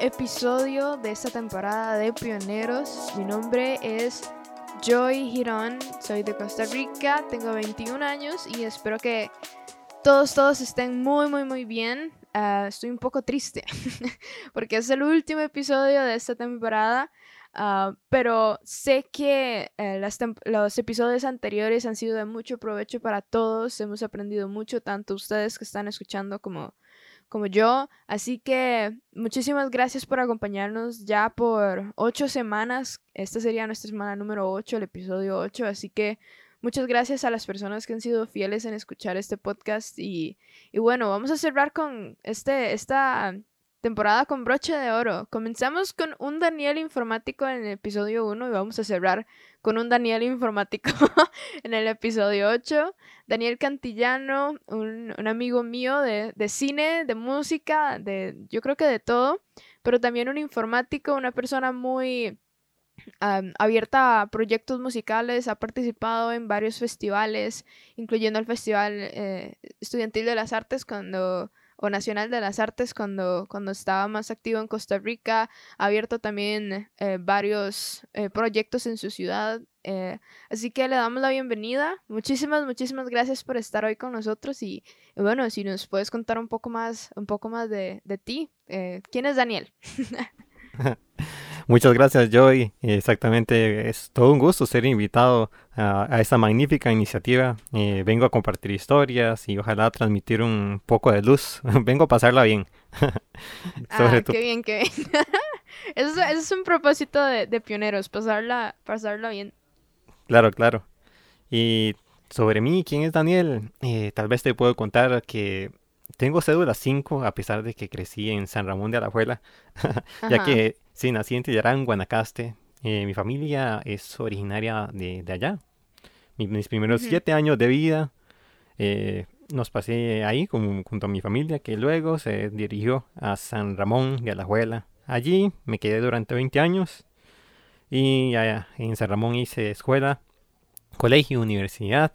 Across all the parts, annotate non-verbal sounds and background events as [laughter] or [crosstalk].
episodio de esta temporada de Pioneros. Mi nombre es Joy Girón, soy de Costa Rica, tengo 21 años y espero que todos, todos estén muy, muy, muy bien. Ah, estoy un poco triste [laughs] porque es el último episodio de esta temporada. Ah, pero sé que eh, los episodios anteriores han sido de mucho provecho para todos. Hemos aprendido mucho, tanto ustedes que están escuchando como como yo. Así que muchísimas gracias por acompañarnos ya por ocho semanas. Esta sería nuestra semana número ocho, el episodio ocho. Así que muchas gracias a las personas que han sido fieles en escuchar este podcast. Y, y bueno, vamos a cerrar con este, esta temporada con broche de oro. Comenzamos con un Daniel informático en el episodio 1 y vamos a cerrar con un Daniel informático [laughs] en el episodio 8. Daniel Cantillano, un, amigo mío de, cine, de música, de yo creo que de todo, pero también un informático, una persona muy abierta a proyectos musicales, ha participado en varios festivales, incluyendo el Festival eh, Estudiantil de las Artes cuando o Nacional de las Artes cuando, cuando estaba más activo en Costa Rica, ha abierto también eh, varios eh, proyectos en su ciudad. Eh, así que le damos la bienvenida. Muchísimas, muchísimas gracias por estar hoy con nosotros y, bueno, si nos puedes contar un poco más, un poco más de, de ti. ¿Quién es Daniel? [laughs] [laughs] Muchas gracias, Joy. Exactamente, es todo un gusto ser invitado a, esta magnífica iniciativa. Eh, vengo a compartir historias y ojalá transmitir un poco de luz. [laughs] vengo a pasarla bien. [laughs] ah, qué bien, qué bien. [laughs] eso, es un propósito de, pioneros, pasarla, pasarla bien. Claro, claro. Y sobre mí, ¿quién es Daniel? Eh, tal vez te puedo contar que tengo cédula 5 a pesar de que crecí en San Ramón de Alajuela, [laughs] ya que Sí, nací en Tillarán, Guanacaste. Eh, mi familia es originaria de, allá. mis primeros siete años de vida eh, nos pasé ahí junto a mi familia, que luego se dirigió a San Ramón de Alajuela. Allí me quedé durante 20 años y allá, en San Ramón hice escuela, colegio, universidad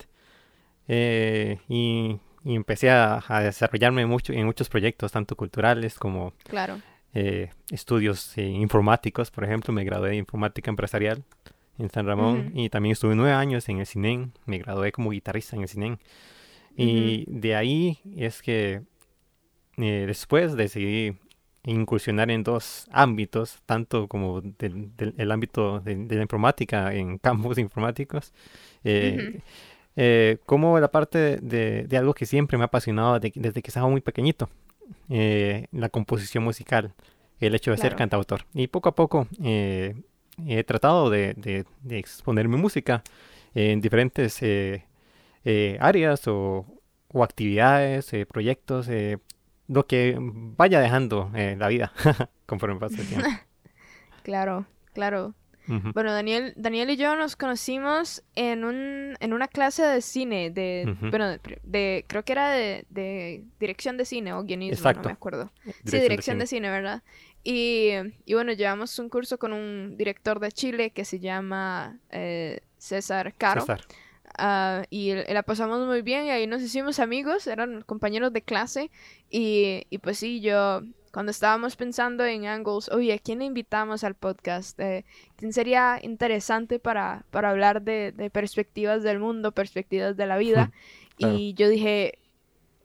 eh, y, empecé a, desarrollarme mucho en muchos proyectos, tanto culturales como claro. Eh, estudios eh, informáticos, por ejemplo, me gradué de informática empresarial en San Ramón y también estuve nueve años en el CINEN, me gradué como guitarrista en el CINEN. Y de ahí es que eh, después decidí incursionar en dos ámbitos, tanto como del, el ámbito de, la informática en [laughs] campos informáticos, como la parte de, de, algo que siempre me ha apasionado desde que estaba muy pequeñito, eh, la composición musical, el hecho de ser cantautor. Y poco a poco eh, he tratado de, de, exponer mi música en diferentes eh, áreas o, actividades, proyectos, lo que vaya dejando la vida [laughs] conforme pasa el tiempo. [laughs] claro, claro. Bueno, Daniel, Daniel y yo nos conocimos en, un, en una clase de cine, de, bueno, de, creo que era de, dirección de cine o guionismo, no me acuerdo. sí, dirección de cine, ¿verdad? Y, y, bueno, llevamos un curso con un director de Chile que se llama eh, César Caro. César. Ah, y la pasamos muy bien y ahí nos hicimos amigos, eran compañeros de clase y, y pues sí, yo cuando estábamos pensando en Angles, oye, ¿a quién invitamos al podcast? Eh, ¿Quién sería interesante para, para hablar de, de, perspectivas del mundo, perspectivas de la vida? Y yo dije,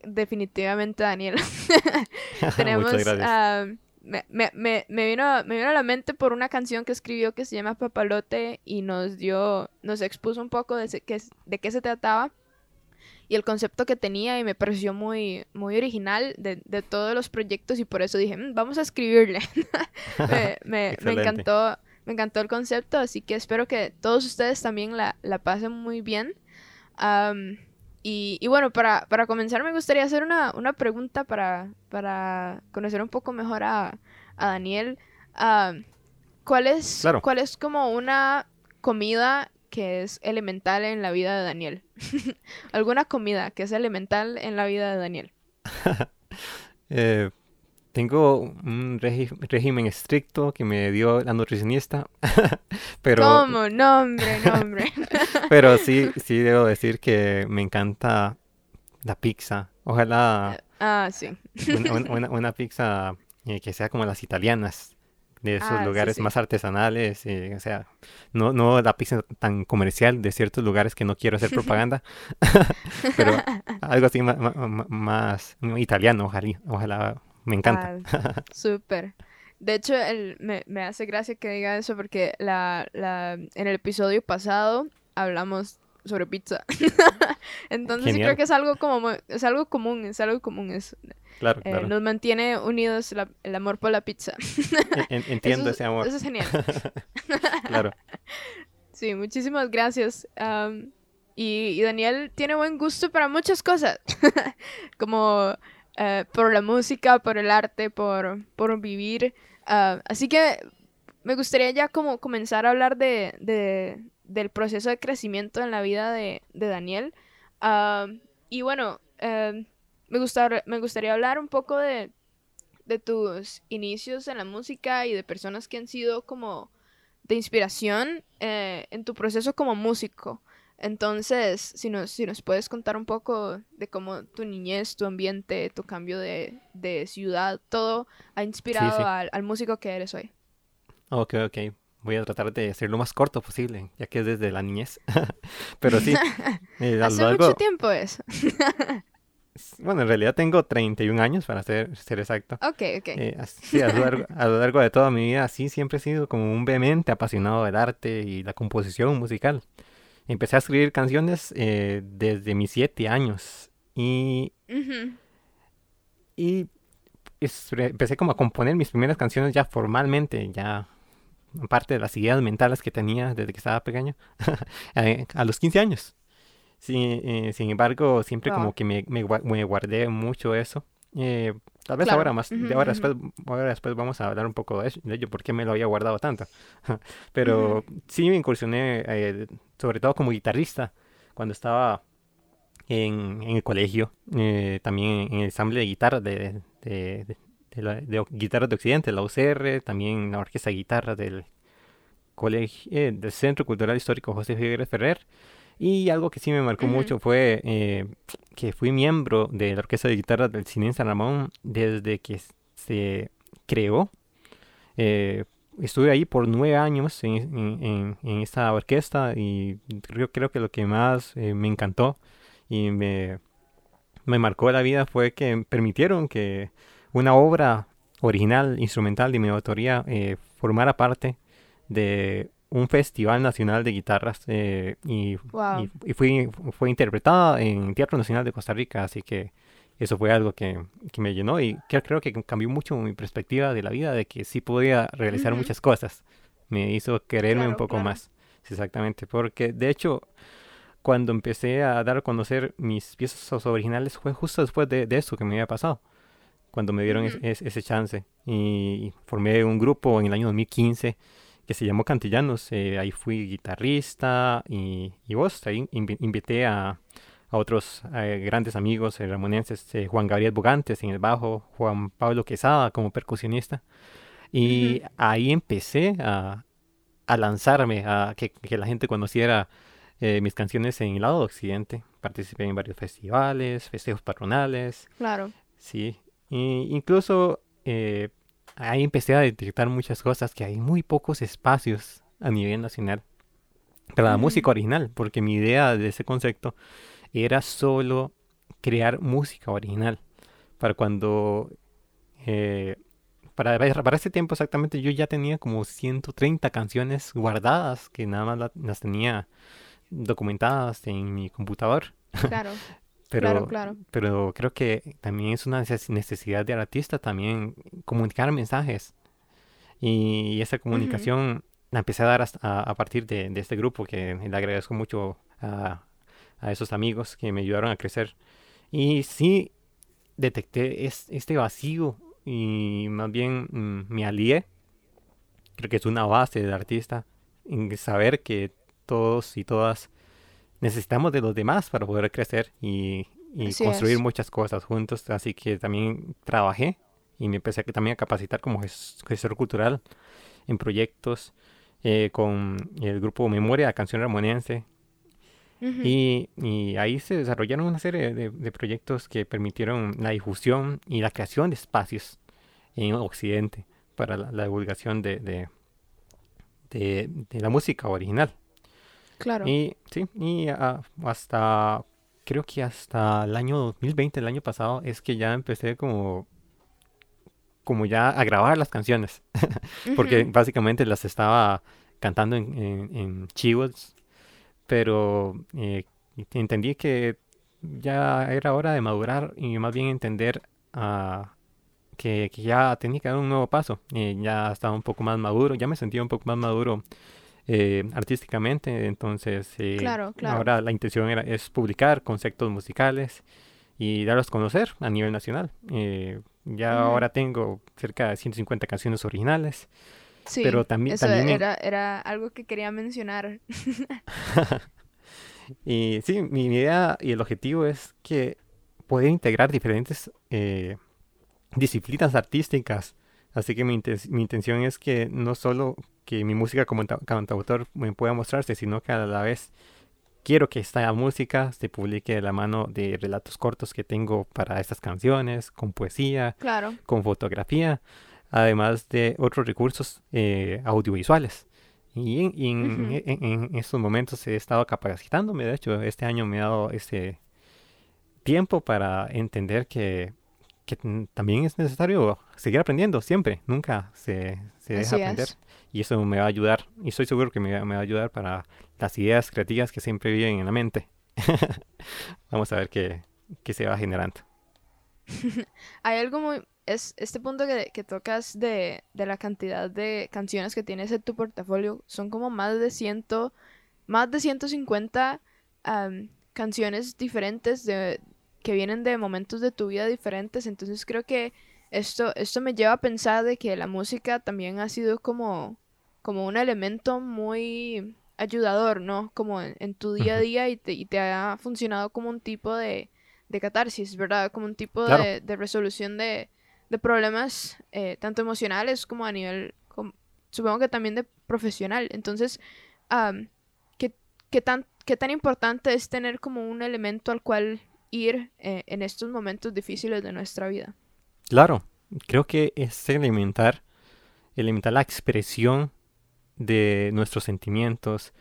definitivamente Daniel. [laughs] [laughs] Tenemos... Uh, me, me, me, vino, me vino a la mente por una canción que escribió que se llama Papalote y nos dio, nos expuso un poco de, qué, de qué se trataba y el concepto que tenía y me pareció muy, muy original de, de todos los proyectos y por eso dije, mm, vamos a escribirle. [laughs] [laughs] me, me, encantó, me encantó el concepto, así que espero que todos ustedes también la, la pasen muy bien. y, y, bueno, para, para, comenzar me gustaría hacer una, una pregunta para, para, conocer un poco mejor a, a Daniel. ¿cuál es, ¿cuál es como una comida que es elemental en la vida de Daniel? [laughs] ¿Alguna comida que es elemental en la vida de Daniel? [laughs] eh, tengo un régimen estricto que me dio la nutricionista, [laughs] pero... ¿Cómo? Nombre, nombre. pero sí, sí debo decir que me encanta la pizza. Ojalá... Ah, sí. una, pizza eh, que sea como las italianas, de esos ah, lugares más artesanales, o sea, no, no la pizza tan comercial de ciertos lugares que no quiero hacer [laughs] propaganda, [laughs] pero algo así más, más, italiano, ojalá, ojalá me encanta. Ah, [laughs] súper. De hecho, el, me, me, hace gracia que diga eso porque la, la, en el episodio pasado hablamos sobre pizza. Entonces sí creo que es algo como es algo común, es algo común eso. Claro, eh, claro. Nos mantiene unidos el amor por la pizza. [laughs] entiendo ese amor. Eso es genial. [laughs] claro. [laughs] Sí, muchísimas gracias. y, y, Daniel tiene buen gusto para muchas cosas. como eh, por la música, por el arte, por, por vivir. Ah, así que me gustaría ya como comenzar a hablar de, de del proceso de crecimiento en la vida de, de Daniel. Ah, y bueno, eh, me, me gustaría hablar un poco de, de tus inicios en la música y de personas que han sido como de inspiración eh, en tu proceso como músico. Entonces, si nos, si nos puedes contar un poco de cómo tu niñez, tu ambiente, tu cambio de, ciudad, todo ha inspirado Al, músico que eres hoy. Ok, ok. Voy a tratar de ser lo más corto posible, ya que es desde la niñez. [laughs] Pero sí. [laughs] Eh, Hace mucho tiempo es. [laughs] bueno, en realidad tengo 31 años, para ser, ser exacto. Ok, ok. Eh, sí, a lo, largo, [laughs] a lo largo de toda mi vida, sí, siempre he sido como un vehemente apasionado del arte y la composición musical. Empecé a escribir canciones eh, desde mis siete años y, y empecé como a componer mis primeras canciones ya formalmente, ya aparte de las ideas mentales que tenía desde que estaba pequeño, [laughs] a los 15 años. Sí, eh, sin embargo, siempre como que me, me, guardé mucho eso. Eh, tal vez ahora más, de ahora, después, ahora después vamos a hablar un poco de, ello, por qué me lo había guardado tanto. [laughs] Pero sí me incursioné, eh, sobre todo como guitarrista, cuando estaba en, en el colegio, también en el ensamble de guitarra de, de, de, la, de, guitarras de Occidente, la UCR, también la orquesta de guitarra del colegio, del Centro Cultural Histórico José Figueres Ferrer. Y algo que sí me marcó mucho fue eh, que fui miembro de la orquesta de guitarra del Cine San Ramón desde que se creó. Eh, estuve ahí por nueve años en, en, esta orquesta y creo, creo, que lo que más eh, me encantó y me, me marcó la vida fue que permitieron que una obra original, instrumental de mi autoría formara parte de un festival nacional de guitarras eh, y, y, fui, fue interpretada en Teatro Nacional de Costa Rica, así que eso fue algo que, que me llenó y que creo que cambió mucho mi perspectiva de la vida, de que sí podía realizar muchas cosas. Me hizo quererme un poco más, exactamente, porque de hecho cuando empecé a dar a conocer mis piezas originales fue justo después de, de eso que me había pasado, cuando me dieron ese chance. Y formé un grupo en el año 2015 que se llamó Cantillanos. Eh, ahí fui guitarrista y, y vos, ahí invité a, a otros eh, grandes amigos eh, ramonenses, Juan Gabriel Bogantes en el bajo, Juan Pablo Quesada como percusionista. Y ahí empecé a, a lanzarme, a que, que, la gente conociera mis canciones en el lado occidente. Participé en varios festivales, festejos patronales. Claro. Sí. Y incluso ahí empecé a detectar muchas cosas, que hay muy pocos espacios a nivel nacional para la música original, porque mi idea de ese concepto era solo crear música original. Para cuando... Eh, para, para ese tiempo exactamente yo ya tenía como 130 canciones guardadas que nada más las tenía documentadas en mi computador. Claro. [laughs] Pero, claro, pero creo que también es una necesidad del artista también comunicar mensajes. Y esa comunicación la empecé a dar a, partir de, este grupo que le agradezco mucho a, a, esos amigos que me ayudaron a crecer. Y sí detecté este vacío y más bien mm, me alié creo que es una base del artista, en saber que todos y todas necesitamos de los demás para poder crecer y, construir muchas cosas juntos. Así que también trabajé y me empecé también a capacitar como gestor cultural en proyectos eh, con el grupo Memoria, Canción Ramonense. y, ahí se desarrollaron una serie de, proyectos que permitieron la difusión y la creación de espacios en Occidente para la, divulgación de, de, de, la música original. Claro. Y sí, y hasta, creo que hasta el año 2020, el año pasado, es que ya empecé como como ya a grabar las canciones, [laughs] porque básicamente las estaba cantando en, en, chivos, pero eh, entendí que ya era hora de madurar y más bien entender uh, que, ya tenía que dar un nuevo paso. Eh, ya estaba un poco más maduro, ya me sentía un poco más maduro eh, artísticamente, entonces ahora la intención era, es publicar conceptos musicales y darlos a conocer a nivel nacional. Ya ahora tengo cerca de 150 canciones originales. Sí, pero también, eso era, era algo que quería mencionar. [laughs] y sí, mi idea y el objetivo es que poder integrar diferentes eh, disciplinas artísticas. Así que mi, mi, intención es que no solo que mi música como cantautor me pueda mostrarse, sino que a la vez quiero que esta música se publique de la mano de relatos cortos que tengo para estas canciones, con poesía, con fotografía, además de otros recursos eh, audiovisuales. Y, en, estos momentos he estado capacitándome, de hecho, este año me ha dado ese tiempo para entender que, también es necesario seguir aprendiendo siempre, nunca se, deja aprender. Y eso me va a ayudar, y estoy seguro que me, me va a ayudar para las ideas creativas que siempre viven en la mente. [laughs] Vamos a ver qué, se va generando. [laughs] Hay algo muy... Es este punto que, tocas de, la cantidad de canciones que tienes en tu portafolio. Son como más de ciento... Más de 150 canciones diferentes de, que vienen de momentos de tu vida diferentes. Entonces creo que esto, esto me lleva a pensar de que la música también ha sido como, como un elemento muy ayudador, ¿no? Como en, tu día a día y te, ha funcionado como un tipo de, catarsis, ¿verdad? Como un tipo de, resolución de, problemas eh, tanto emocionales como a nivel, supongo que también de profesional. Entonces, ¿qué, tan, ¿qué tan importante es tener como un elemento al cual ir eh, en estos momentos difíciles de nuestra vida? Claro, creo que es elementar, elementar la expresión de nuestros sentimientos,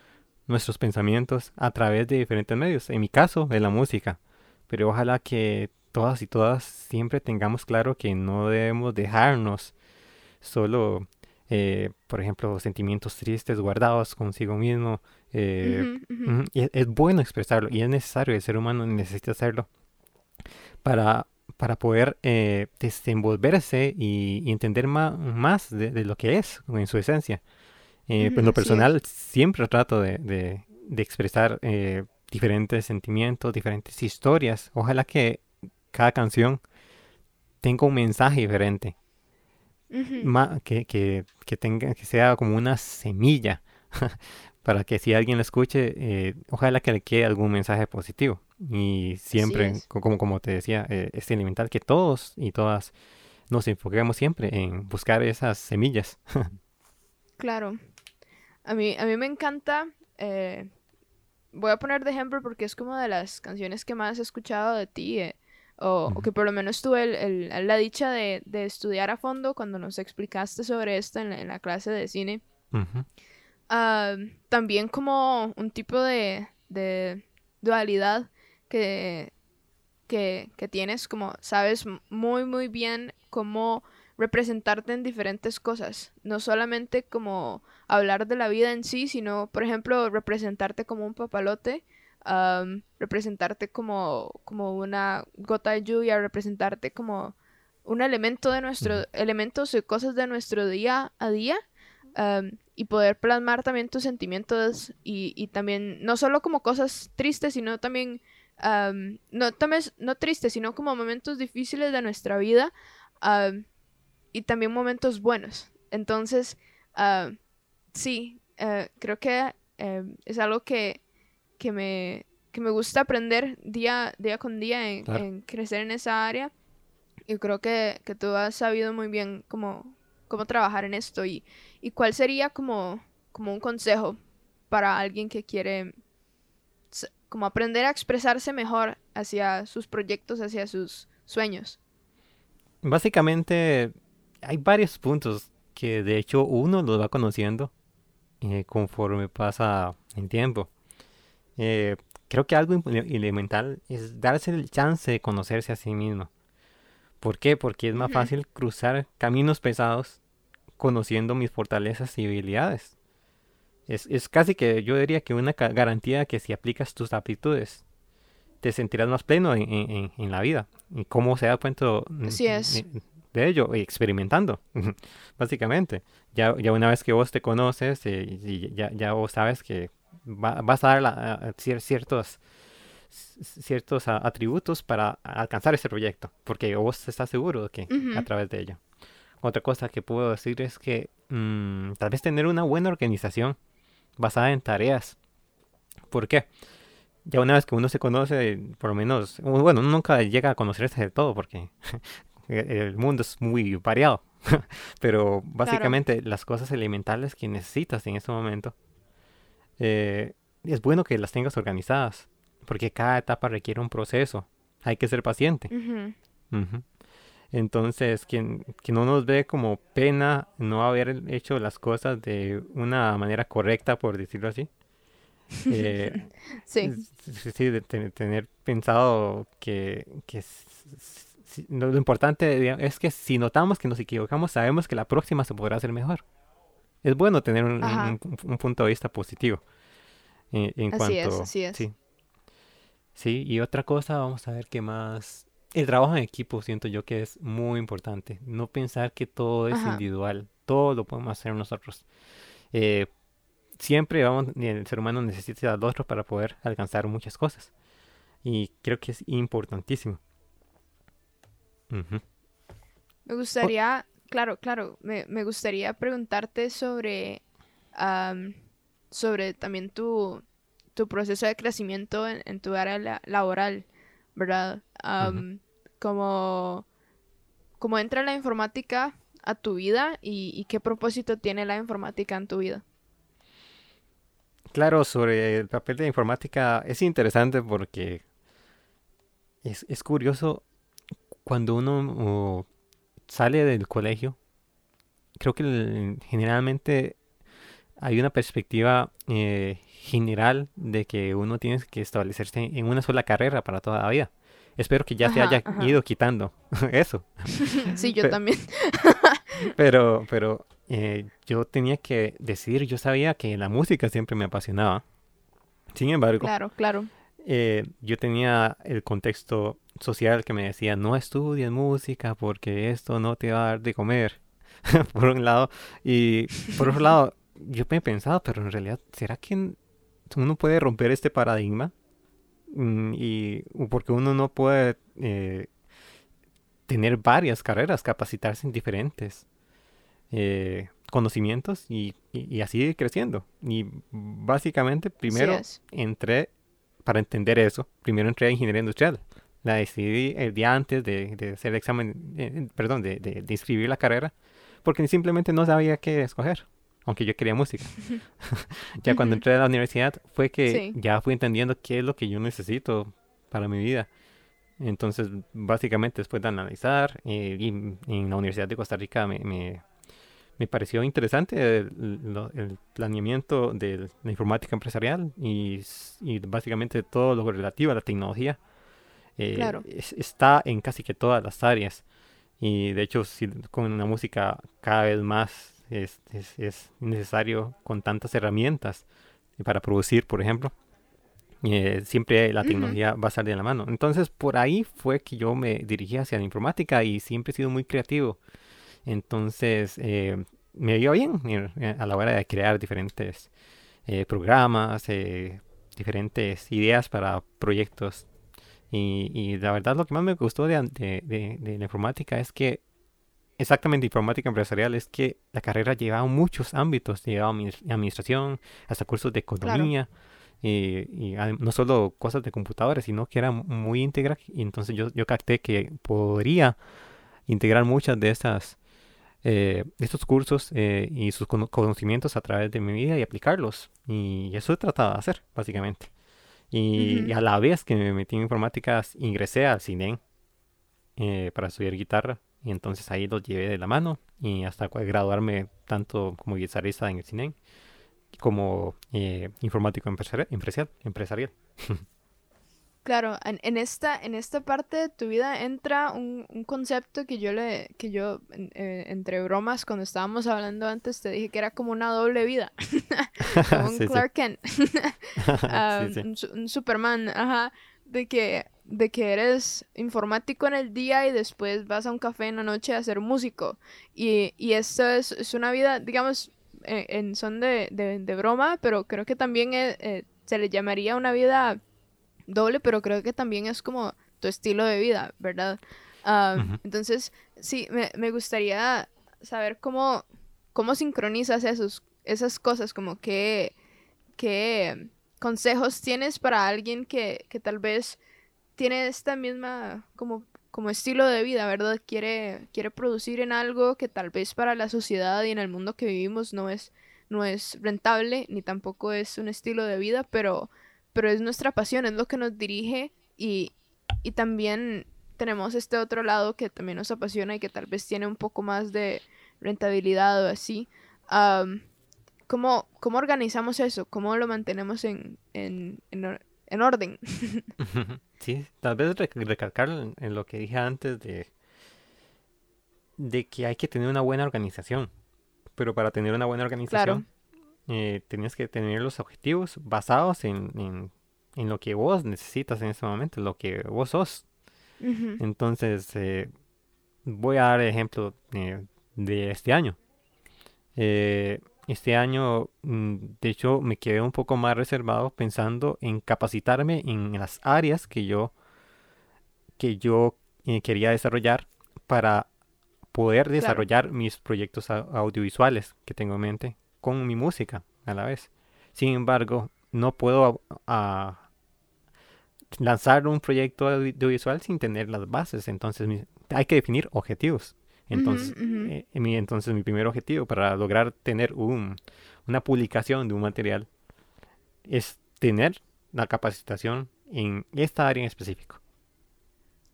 nuestros pensamientos a través de diferentes medios. En mi caso, de la música. Pero ojalá que todas y todas siempre tengamos claro que no debemos dejarnos solo, eh, por ejemplo, sentimientos tristes guardados consigo mismo. Eh, y es, bueno expresarlo y es necesario, el ser humano necesita hacerlo para, para poder eh, desenvolverse y, entender más de, lo que es en su esencia. Eh, pues, en lo personal siempre trato de, expresar eh, diferentes sentimientos, diferentes historias. Ojalá que cada canción tenga un mensaje diferente. que, que, tenga, que sea como una semilla [laughs] para que si alguien la escuche, eh, ojalá que le quede algún mensaje positivo. Y siempre, como, como te decía, es elemental que todos y todas nos enfoquemos siempre en buscar esas semillas. [laughs] claro. A mí, a mí me encanta. Eh, voy a poner de ejemplo porque es como de las canciones que más he escuchado de ti. Eh, o, que por lo menos tuve la dicha de, estudiar a fondo cuando nos explicaste sobre esto en la, clase de cine. Ah, también como un tipo de, dualidad que, que, que, tienes, como sabes muy muy bien cómo representarte en diferentes cosas, no solamente como hablar de la vida en sí, sino, por ejemplo, representarte como un papalote, representarte como, como una gota de lluvia, representarte como un elemento de nuestro, elementos y cosas de nuestro día a día, y poder plasmar también tus sentimientos y, también, no solo como cosas tristes, sino también, no, también, no tristes, sino como momentos difíciles de nuestra vida, y también momentos buenos. Entonces, ah, sí, eh, creo que eh, es algo que, que, me, que me gusta aprender día, día con día en, crecer en esa área. Y creo que, que tú has sabido muy bien cómo, cómo trabajar en esto y, y cuál sería como, como un consejo para alguien que quiere como aprender a expresarse mejor hacia sus proyectos, hacia sus sueños. Básicamente hay varios puntos que de hecho uno los va conociendo eh, conforme pasa el tiempo. Eh, creo que algo elemental es darse el chance de conocerse a sí mismo. ¿Por qué? Porque es más fácil cruzar caminos pesados conociendo mis fortalezas y habilidades. Es, es casi que yo diría que una garantía que si aplicas tus aptitudes, te sentirás más pleno en, en, en la vida. Y cómo se da cuenta de ello, experimentando, [laughs] básicamente. Ya, ya una vez que vos te conoces eh, y, ya, ya vos sabes que vas a dar la, ciertos ciertos atributos para alcanzar ese proyecto, porque vos estás seguro de que a través de ello. Otra cosa que puedo decir es que mm, tal vez tener una buena organización basada en tareas. ¿Por qué? Ya una vez que uno se conoce, por lo menos, bueno, uno nunca llega a conocerse de todo porque [laughs] el mundo es muy variado. [laughs] Pero básicamente las cosas elementales que necesitas en este momento, eh, es bueno que las tengas organizadas, porque cada etapa requiere un proceso. Hay que ser paciente. Entonces, quien, quien no nos ve como pena no haber hecho las cosas de una manera correcta, por decirlo así. [laughs] Eh, sí. Sí, de tener pensado que, que lo, importante es que si notamos que nos equivocamos, sabemos que la próxima se podrá hacer mejor. Es bueno tener un, punto de vista positivo. Eh, en, cuanto, es, así es. Sí. sí, y otra cosa, vamos a ver qué más el trabajo en equipo siento yo que es muy importante. No pensar que todo es individual, todo lo podemos hacer nosotros. Eh, siempre vamos, el ser humano necesita al otro para poder alcanzar muchas cosas. Y creo que es importantísimo. Me gustaría, claro, claro, me, me, gustaría preguntarte sobre, sobre también tu, tu proceso de crecimiento en, tu área laboral, ¿verdad? como, como entra la informática a tu vida y, qué propósito tiene la informática en tu vida. Claro, sobre el papel de la informática es interesante porque es, curioso cuando uno sale del colegio. Creo que generalmente hay una perspectiva eh, general de que uno tiene que establecerse en una sola carrera para toda la vida. Espero que ya se haya ido quitando [laughs] eso. [laughs] sí, yo también. [laughs] pero, pero eh, yo tenía que decidir, yo sabía que la música siempre me apasionaba. Sin embargo, claro, claro. Eh, yo tenía el contexto social que me decía, no estudies música porque esto no te va a dar de comer, por un lado. Y por otro lado, yo me he pensado, pero en realidad, ¿será que uno puede romper este paradigma? Mm, y porque uno no puede eh, tener varias carreras, capacitarse en diferentes eh, conocimientos y, y, así ir creciendo. Y básicamente primero entré, para entender eso, primero entré a ingeniería industrial. La decidí el día antes de, de hacer el examen, eh, perdón, de, de, de inscribir la carrera, porque simplemente no sabía qué escoger aunque yo quería música. [laughs] ya cuando entré a la universidad fue que ya fui entendiendo qué es lo que yo necesito para mi vida. Entonces, básicamente, después de analizar, eh, y en la Universidad de Costa Rica me, me, pareció interesante el, planeamiento de la informática empresarial y, y, básicamente todo lo relativo a la tecnología. Eh, está en casi que todas las áreas. Y de hecho, si, con la música cada vez más es, es, necesario con tantas herramientas para producir, por ejemplo. Eh, siempre la tecnología va a salir de la mano. Entonces, por ahí fue que yo me dirigí hacia la informática y siempre he sido muy creativo. Entonces, eh, me dio bien eh, a la hora de crear diferentes programas, diferentes ideas para proyectos. Y, y, la verdad, lo que más me gustó de, de, de la informática es que exactamente informática empresarial es que la carrera llevaba muchos ámbitos, llevaba administración, hasta cursos de economía, y, no solo cosas de computadores, sino que era muy íntegra y entonces yo, yo capté que podría integrar muchas de estas eh, estos cursos eh, y sus conocimientos a través de mi vida y aplicarlos. Y eso he tratado de hacer, básicamente. Y, a la vez que me metí en informática, ingresé al cine eh, para estudiar guitarra. Y entonces ahí los llevé de la mano y hasta graduarme tanto como guitarrista en el cine como eh, informático empresarial. empresarial. [laughs] Claro, en, esta, en esta parte de tu vida entra un, concepto que yo le, que yo eh, entre bromas cuando estábamos hablando antes te dije que era como una doble vida, [laughs] como un [laughs] Clark Kent, ah, Un, Superman, ajá, de que, de que eres informático en el día y después vas a un café en la noche a ser músico y, y esto es, es una vida, digamos, eh, en son de, de, broma, pero creo que también eh, eh, se le llamaría una vida doble, pero creo que también es como tu estilo de vida, ¿verdad? Entonces, sí, me, me, gustaría saber cómo, cómo sincronizas esos, esas cosas, como qué, qué consejos tienes para alguien que, que tal vez tiene esta misma como como estilo de vida, ¿verdad? Quiere, quiere producir en algo que tal vez para la sociedad y en el mundo que vivimos no es, no es rentable, ni tampoco es un estilo de vida, pero, pero es nuestra pasión, es lo que nos dirige y, y también tenemos este otro lado que también nos apasiona y que tal vez tiene un poco más de rentabilidad o así. ¿cómo, ¿Cómo organizamos eso? ¿Cómo lo mantenemos en, en, en orden? [laughs] Sí, tal vez recalcar en lo que dije antes de, de que hay que tener una buena organización. Pero para tener una buena organización, eh, tienes que tener los objetivos basados en, en, lo que vos necesitas en ese momento, lo que vos sos. Entonces, eh, voy a dar ejemplo eh, de este año. Este año, mm, de hecho, me quedé un poco más reservado pensando en capacitarme en las áreas que yo, que yo eh, quería desarrollar para poder desarrollar mis proyectos audiovisuales que tengo en mente con mi música a la vez. Sin embargo, no puedo lanzar un proyecto audiovisual sin tener las bases, entonces hay que definir objetivos. Entonces, eh, mi, entonces mi primer objetivo para lograr tener un, una publicación de un material es tener la capacitación en esta área en específico.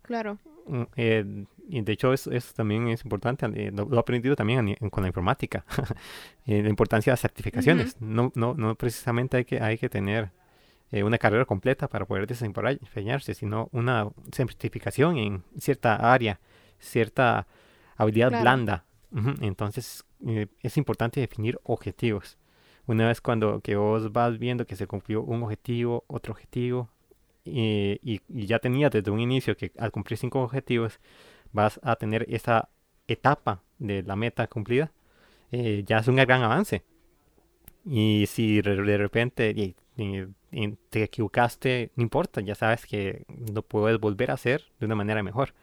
Claro. Mm, eh, y de hecho eso, también es importante, eh, lo, he aprendido también con la informática, [laughs] la importancia de las certificaciones. no, no, no precisamente hay que, hay que tener una carrera completa para poder desempeñarse, sino una certificación en cierta área, cierta habilidad blanda. Entonces eh, es importante definir objetivos. Una vez cuando que vos vas viendo que se cumplió un objetivo, otro objetivo, y, ya tenía desde un inicio que al cumplir cinco objetivos vas a tener esa etapa de la meta cumplida, eh, ya es un gran avance. Y si de repente te equivocaste, no importa, ya sabes que lo puedes volver a hacer de una manera mejor.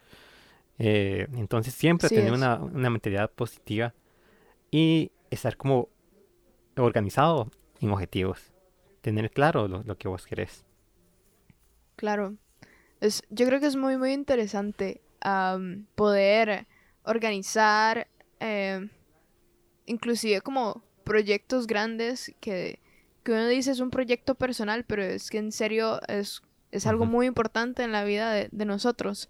Eh, entonces siempre tener una, mentalidad positiva y estar como organizado en objetivos. Tener claro lo, que vos querés. Claro. Es, yo creo que es muy, muy interesante poder organizar eh, inclusive como proyectos grandes que, que, uno dice es un proyecto personal, pero es que en serio es, es algo muy importante en la vida de, de nosotros.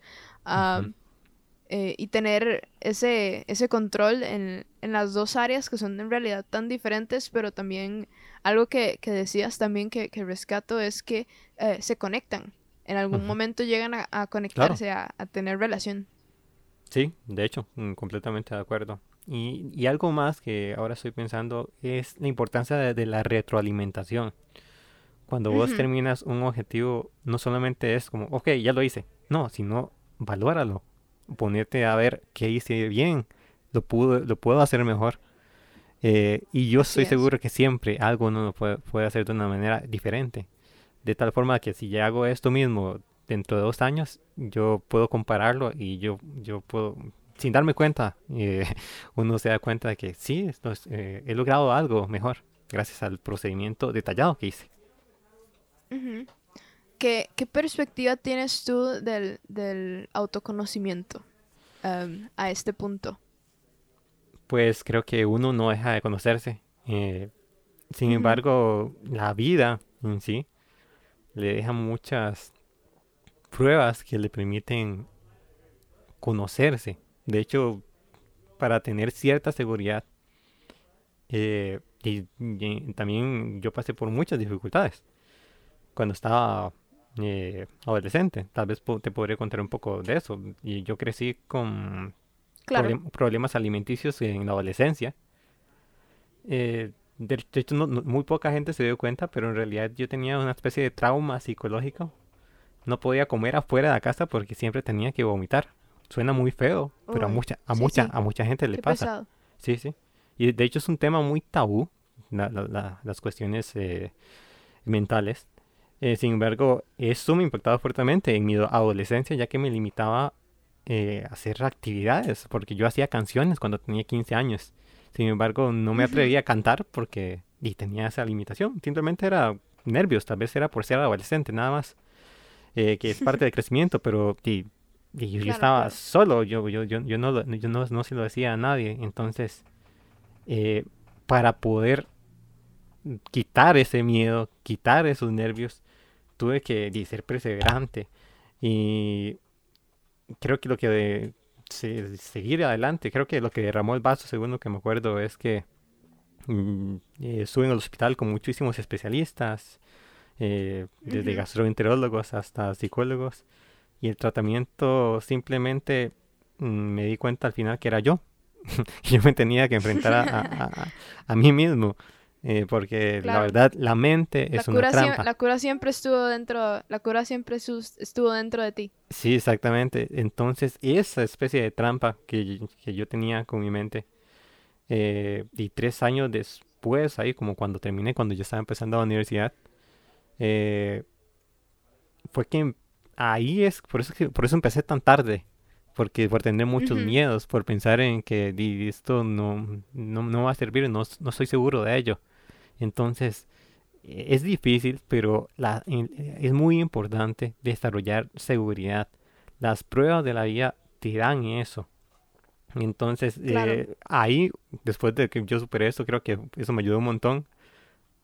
Eh, y tener ese, ese control en, en, las dos áreas que son en realidad tan diferentes, pero también algo que, que decías también que, que, rescato es que eh, se conectan. En algún momento llegan a, conectarse, a, a, tener relación. Sí, de hecho, mm, completamente de acuerdo. Y, y, algo más que ahora estoy pensando es la importancia de, la retroalimentación. Cuando vos terminas un objetivo, no solamente es como, ok, ya lo hice, no, sino valóralo, ponerte a ver qué hice bien, lo, pudo, lo puedo hacer mejor. Eh, y yo estoy seguro que siempre algo uno puede, puede hacer de una manera diferente. De tal forma que si ya hago esto mismo dentro de dos años, yo puedo compararlo y yo, yo puedo sin darme cuenta, [laughs] eh, uno se da cuenta de que sí, eh, he logrado algo mejor gracias al procedimiento detallado que hice. ¿Qué, perspectiva tienes tú del, autoconocimiento em, a este punto? Pues creo que uno no deja de conocerse. Eh, sin embargo, la vida en sí le deja muchas pruebas que le permiten conocerse. De hecho, para tener cierta seguridad, eh, y, también yo pasé por muchas dificultades cuando estaba eh, adolescente. Tal vez te podría contar un poco de eso. Y yo crecí con problemas alimenticios en la adolescencia. Eh, de, hecho, muy poca gente se dio cuenta, pero en realidad yo tenía una especie de trauma psicológico. No podía comer afuera de la casa porque siempre tenía que vomitar. Suena muy feo, pero a mucha, a mucha, a mucha gente le pasa. Sí, sí. Y de hecho es un tema muy tabú, las cuestiones eh, mentales. Eh, sin embargo, eso me impactaba fuertemente en mi adolescencia, ya que me limitaba eh, a hacer actividades, porque yo hacía canciones cuando tenía 15 años. Sin embargo, no me atrevía a cantar porque y tenía esa limitación. Simplemente era nervios, tal vez era por ser adolescente, nada más. Eh, que es parte [laughs] del crecimiento, pero y, yo, estaba solo, yo, yo, yo, yo, no, yo no, no se lo decía a nadie. Entonces, eh, para poder quitar ese miedo, quitar esos nervios, tuve que ser perseverante. Y creo que lo que de, seguir adelante, creo que lo que derramó el vaso, según lo que me acuerdo, es que mm, eh, estuve en el hospital con muchísimos especialistas, eh, desde gastroenterólogos hasta psicólogos, y el tratamiento simplemente mm, me di cuenta al final que era yo. [laughs] yo me tenía que enfrentar a, a mí mismo. Eh, porque la verdad, la mente es una trampa. la cura siempre estuvo dentro, la cura siempre estuvo dentro de ti. Sí, exactamente. Entonces, esa especie de trampa que, yo tenía con mi mente, eh, y tres años después, ahí como cuando terminé, cuando yo estaba empezando la universidad, eh, fue que ahí es, por eso, que, por eso empecé tan tarde, porque por tener muchos miedos, por pensar en que esto no, no, va a servir, no, no estoy seguro de ello. Entonces, e, es difícil, pero la, es muy importante desarrollar seguridad. Las pruebas de la vida te dan eso. Entonces, eh, ahí, después de que yo superé eso, creo que eso me ayudó un montón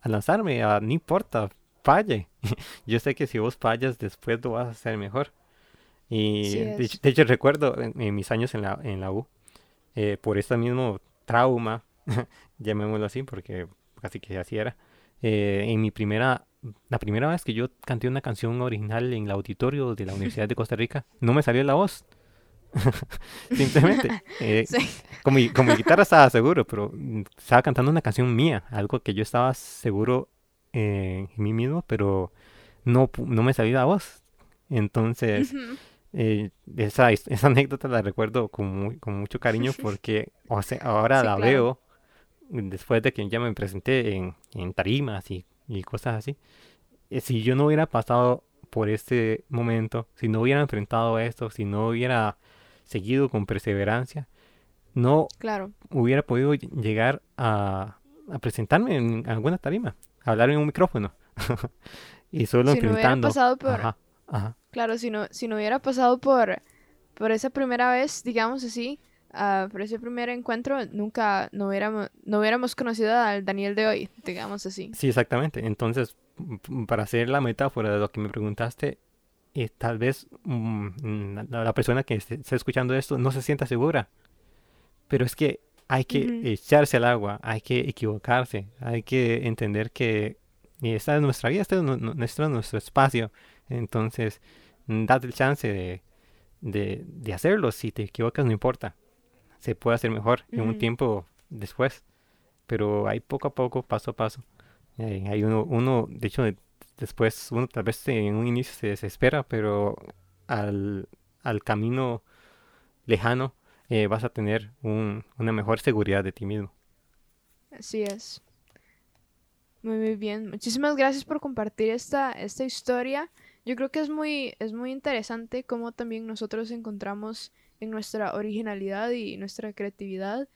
a lanzarme, a no importa, falle. [laughs] yo sé que si vos fallas, después lo vas a hacer mejor. Y de, hecho, recuerdo en, mis años en la, en la U, eh, por este mismo trauma, [laughs] llamémoslo así, porque casi que así era, eh, en mi primera, la primera vez que yo canté una canción original en el auditorio de la Universidad de Costa Rica, no me salió la voz. [laughs] Simplemente. [laughs] Eh, como, como mi guitarra estaba seguro, pero estaba cantando una canción mía, algo que yo estaba seguro en mí mismo, pero no, no me salía la voz. Entonces, eh, esa, esa anécdota la recuerdo con, con mucho cariño [laughs] porque ahora la veo después de que ya me presenté en, en tarimas y, y, cosas así. Eh, si yo no hubiera pasado por este momento, si no hubiera enfrentado esto, si no hubiera seguido con perseverancia, no claro. hubiera podido llegar a, a presentarme en alguna tarima, a hablar en un micrófono. [laughs] y solo si enfrentando. No pasado por... Ajá, ajá. Claro, si no, si no hubiera pasado por, por esa primera vez, digamos así, uh, por ese primer encuentro, nunca no hubiéramos, no hubiéramos conocido al Daniel de hoy, digamos así. Sí, exactamente. Entonces, para hacer la metáfora de lo que me preguntaste, y tal vez mm, la, persona que esté, escuchando esto no se sienta segura, pero es que hay que echarse al agua, hay que equivocarse, hay que entender que esta es nuestra vida, este es nuestro, nuestro espacio. Entonces, Mm, date el chance de, de, de, hacerlo. Si te equivocas, no importa. Se puede hacer mejor en un tiempo después. Pero hay poco a poco, paso a paso. Eh, hay uno, uno, de hecho, después, uno tal vez en un inicio se desespera, pero al, al camino lejano eh, vas a tener un, una mejor seguridad de ti mismo. Así es. Muy, muy bien. Muchísimas gracias por compartir esta, esta historia. Yo creo que es muy, es muy interesante cómo también nosotros encontramos en nuestra originalidad y nuestra creatividad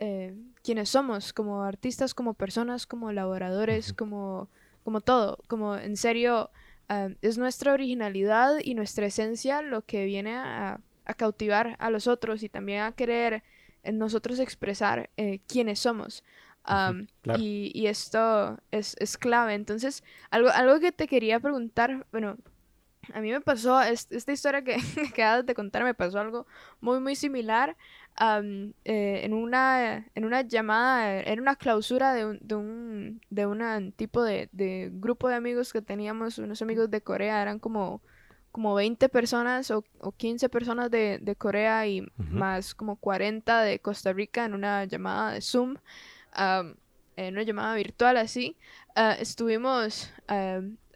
eh, quienes somos como artistas, como personas, como elaboradores, como, como todo, como en serio eh, es nuestra originalidad y nuestra esencia lo que viene a, cautivar a los otros y también a querer en nosotros expresar eh, quiénes somos. y, y, esto es, es, clave. Entonces, algo, algo que te quería preguntar, bueno, a mí me pasó, esta historia que, [laughs] que acabas de contar, me pasó algo muy, muy similar. Eh, en, una, en una llamada, era una clausura de un, de un, de un tipo de, de, grupo de amigos que teníamos, unos amigos de Corea, eran como, como 20 personas o, o 15 personas de, de Corea y más como 40 de Costa Rica en una llamada de Zoom, en una llamada virtual así. Ah, estuvimos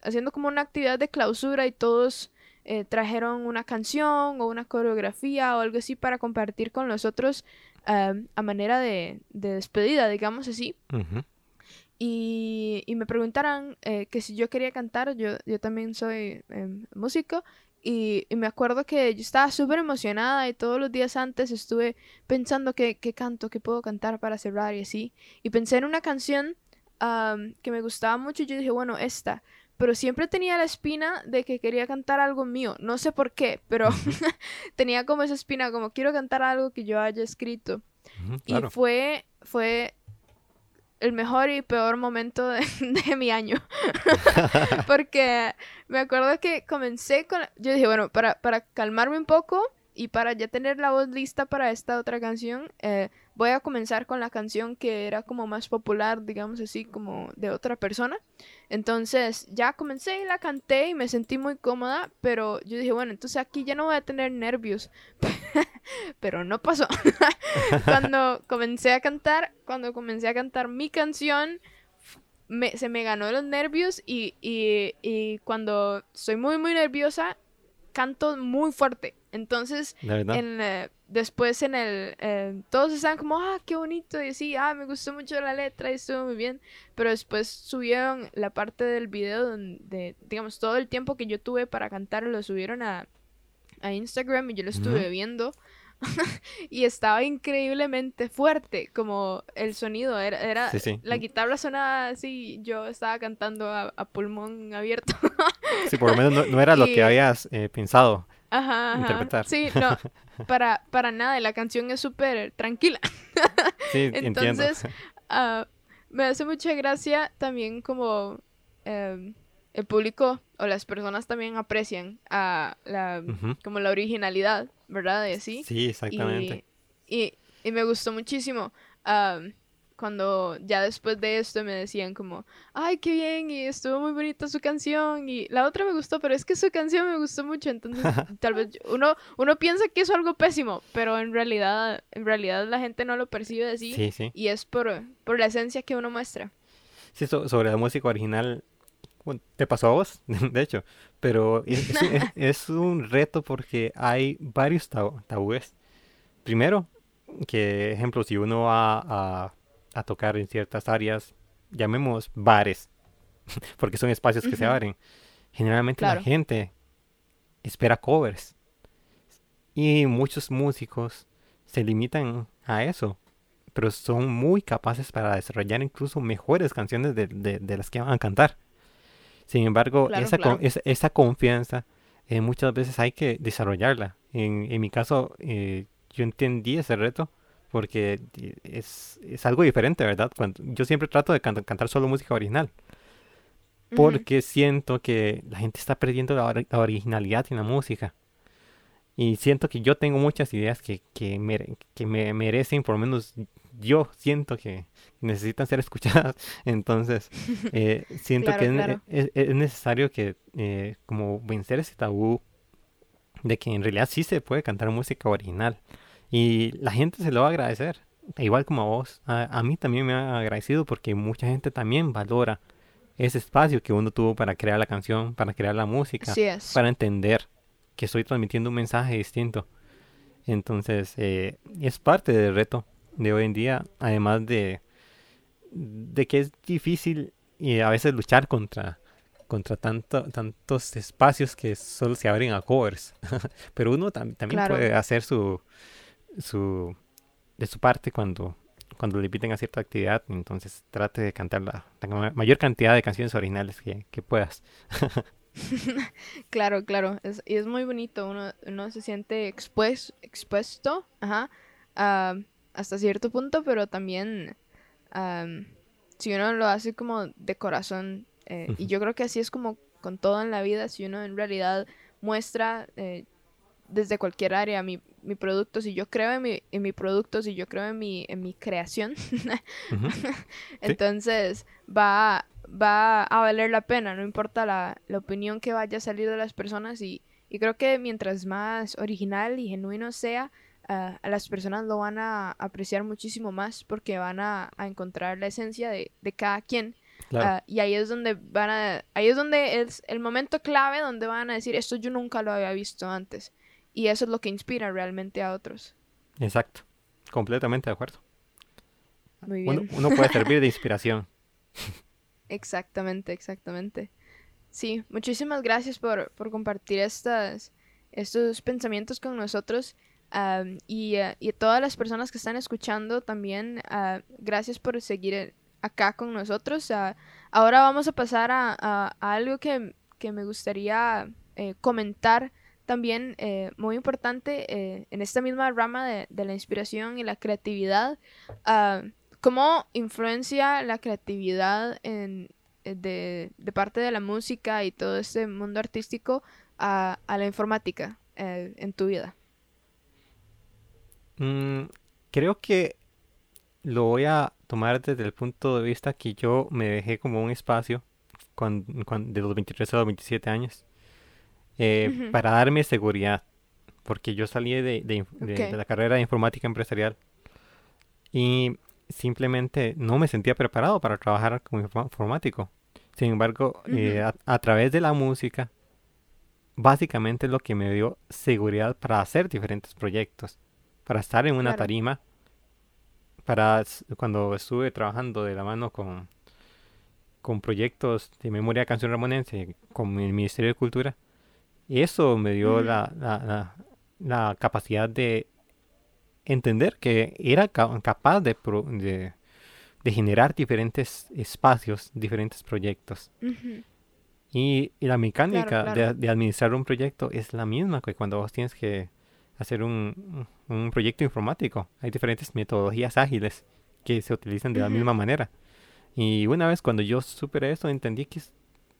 haciendo como una actividad de clausura y todos eh, trajeron una canción o una coreografía o algo así para compartir con los otros em, a manera de, despedida, digamos así. y, me preguntaron eh, que si yo quería cantar, yo, yo también soy em, músico. Y, me acuerdo que yo estaba súper emocionada y todos los días antes estuve pensando qué, canto, qué puedo cantar para cerrar y así. Y pensé en una canción que me gustaba mucho y yo dije, bueno, esta pero siempre tenía la espina de que quería cantar algo mío. No sé por qué, pero [laughs] tenía como esa espina, como quiero cantar algo que yo haya escrito. Y fue, fue el mejor y peor momento de, [laughs] mi año. [laughs] Porque me acuerdo que comencé con... Yo dije, bueno, para, para calmarme un poco y para ya tener la voz lista para esta otra canción, eh, voy a comenzar con la canción que era como más popular, digamos así, como de otra persona. Entonces ya comencé y la canté y me sentí muy cómoda, pero yo dije, bueno, entonces aquí ya no voy a tener nervios. [laughs] pero no pasó. [laughs] cuando comencé a cantar, cuando comencé a cantar mi canción, se me ganó los nervios y, y, y cuando soy muy, muy nerviosa, canto muy fuerte. Entonces, en, eh, después en el... Eh, todos estaban como, ah, qué bonito. Y así, ah, me gustó mucho la letra y estuvo muy bien. Pero después subieron la parte del video donde, digamos, todo el tiempo que yo tuve para cantar lo subieron a, a Instagram y yo lo estuve viendo. [laughs] y estaba increíblemente fuerte, como el sonido era, era la guitarra sonaba así, yo estaba cantando a, pulmón abierto. sí, por lo menos no, era lo que [laughs] habías eh, pensado. Ajá, Sí, no, [laughs] para, para nada, la canción es súper tranquila. [laughs] sí, Entonces, uh, [laughs] me hace mucha gracia también como em, el público o las personas también aprecian a la, como la originalidad, ¿verdad? Y Sí, exactamente. Y, y, me gustó muchísimo cuando ya después de esto me decían como, ay, qué bien, y estuvo muy bonita su canción, y la otra me gustó, pero es que su canción me gustó mucho, entonces [laughs] tal vez uno, uno piensa que es algo pésimo, pero en realidad, en realidad la gente no lo percibe así, y es por, por la esencia que uno muestra. Sí, sobre la música original, te pasó a vos, [laughs] de hecho, pero [laughs] es, un reto porque hay varios tabúes. Primero, que ejemplo, si uno va a a tocar en ciertas áreas, llamemos bares, [laughs] porque son espacios que se abren. Generalmente la gente espera covers. Y muchos músicos se limitan a eso, pero son muy capaces para desarrollar incluso mejores canciones de, las que van a cantar. Sin embargo, esa, esa, confianza eh, muchas veces hay que desarrollarla. En, en mi caso, eh, yo entendí ese reto porque es, algo diferente, ¿verdad? Cuando, yo siempre trato de cantar solo música original, porque siento que la gente está perdiendo la, originalidad en la música. Y siento que yo tengo muchas ideas que, que, me merecen, por lo menos yo siento que necesitan ser [laughs] escuchadas. Entonces, [laughs] eh, siento que es, necesario que, eh, como vencer ese tabú de que en realidad sí se puede cantar música original. Y la gente se lo va a agradecer, igual como a vos. A, mí también me ha agradecido porque mucha gente también valora ese espacio que uno tuvo para crear la canción, para crear la música, para entender que estoy transmitiendo un mensaje distinto. Entonces, eh, es parte del reto de hoy en día, además de, de que es difícil y a veces luchar contra, contra tanto, tantos espacios que solo se abren a covers. [laughs] Pero uno también puede hacer su, su, de su parte cuando, cuando le inviten a cierta actividad. Entonces trate de cantar la, mayor cantidad de canciones originales que, que puedas. [laughs] claro, claro. Es, y es muy bonito. Uno, uno se siente expuesto, expuesto ajá, hasta cierto punto, pero también si uno lo hace como de corazón, eh, y yo creo que así es como con todo en la vida, si uno en realidad muestra eh, desde cualquier área mi, mi, producto, si yo creo en mi, en mi producto, si yo creo en mi, en mi creación, [laughs] [laughs] entonces va, va a valer la pena, no importa la, la, opinión que vaya a salir de las personas y, y creo que mientras más original y genuino sea, a las personas lo van a apreciar muchísimo más porque van a, encontrar la esencia de, cada quien. Ah, y ahí es donde van a, ahí es donde es el momento clave donde van a decir, esto yo nunca lo había visto antes. Y eso es lo que inspira realmente a otros. Exacto, completamente de acuerdo. Muy bien. Uno, puede servir de [laughs] inspiración. exactamente, exactamente. Sí, muchísimas gracias por, por compartir estas, estos pensamientos con nosotros. y, a todas las personas que están escuchando también, ah, gracias por seguir acá con nosotros. Ah, ahora vamos a pasar a, algo que, me gustaría eh, comentar también, eh, muy importante, eh, en esta misma rama de, la inspiración y la creatividad. Ah, ¿Cómo influencia la creatividad en, de, parte de la música y todo este mundo artístico a, la informática en tu vida? Mm, creo que lo voy a tomar desde el punto de vista que yo me dejé como un espacio de los 23 a los 27 años eh, para darme seguridad, porque yo salí de, la carrera de informática empresarial y simplemente no me sentía preparado para trabajar como informático. Sin embargo, eh, a, través de la música, básicamente es lo que me dio seguridad para hacer diferentes proyectos para estar en una tarima, para cuando estuve trabajando de la mano con, con proyectos de memoria canción ramonense con el Ministerio de Cultura, eso me dio la, la, la, capacidad de entender que era capaz de, de, de, generar diferentes espacios, diferentes proyectos. y, y, la mecánica De, de, administrar un proyecto es la misma que cuando vos tienes que hacer un, un proyecto informático. Hay diferentes metodologías ágiles que se utilizan de la misma manera. Y una vez cuando yo superé esto, entendí que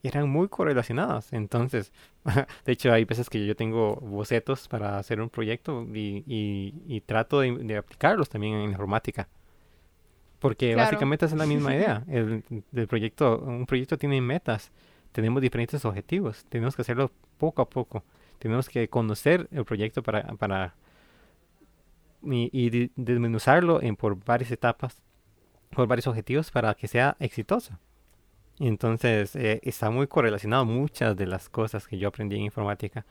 eran muy correlacionadas. Entonces, [laughs] de hecho, hay veces que yo tengo bocetos para hacer un proyecto y, y, trato de, aplicarlos también en informática. Porque básicamente es la misma idea. [laughs] El, proyecto, un proyecto tiene metas, tenemos diferentes objetivos, tenemos que hacerlo poco a poco. Tenemos que conocer el proyecto para, para y, desmenuzarlo en, por varias etapas, por varios objetivos para que sea exitoso. Entonces eh, está muy correlacionado muchas de las cosas que yo aprendí en informática.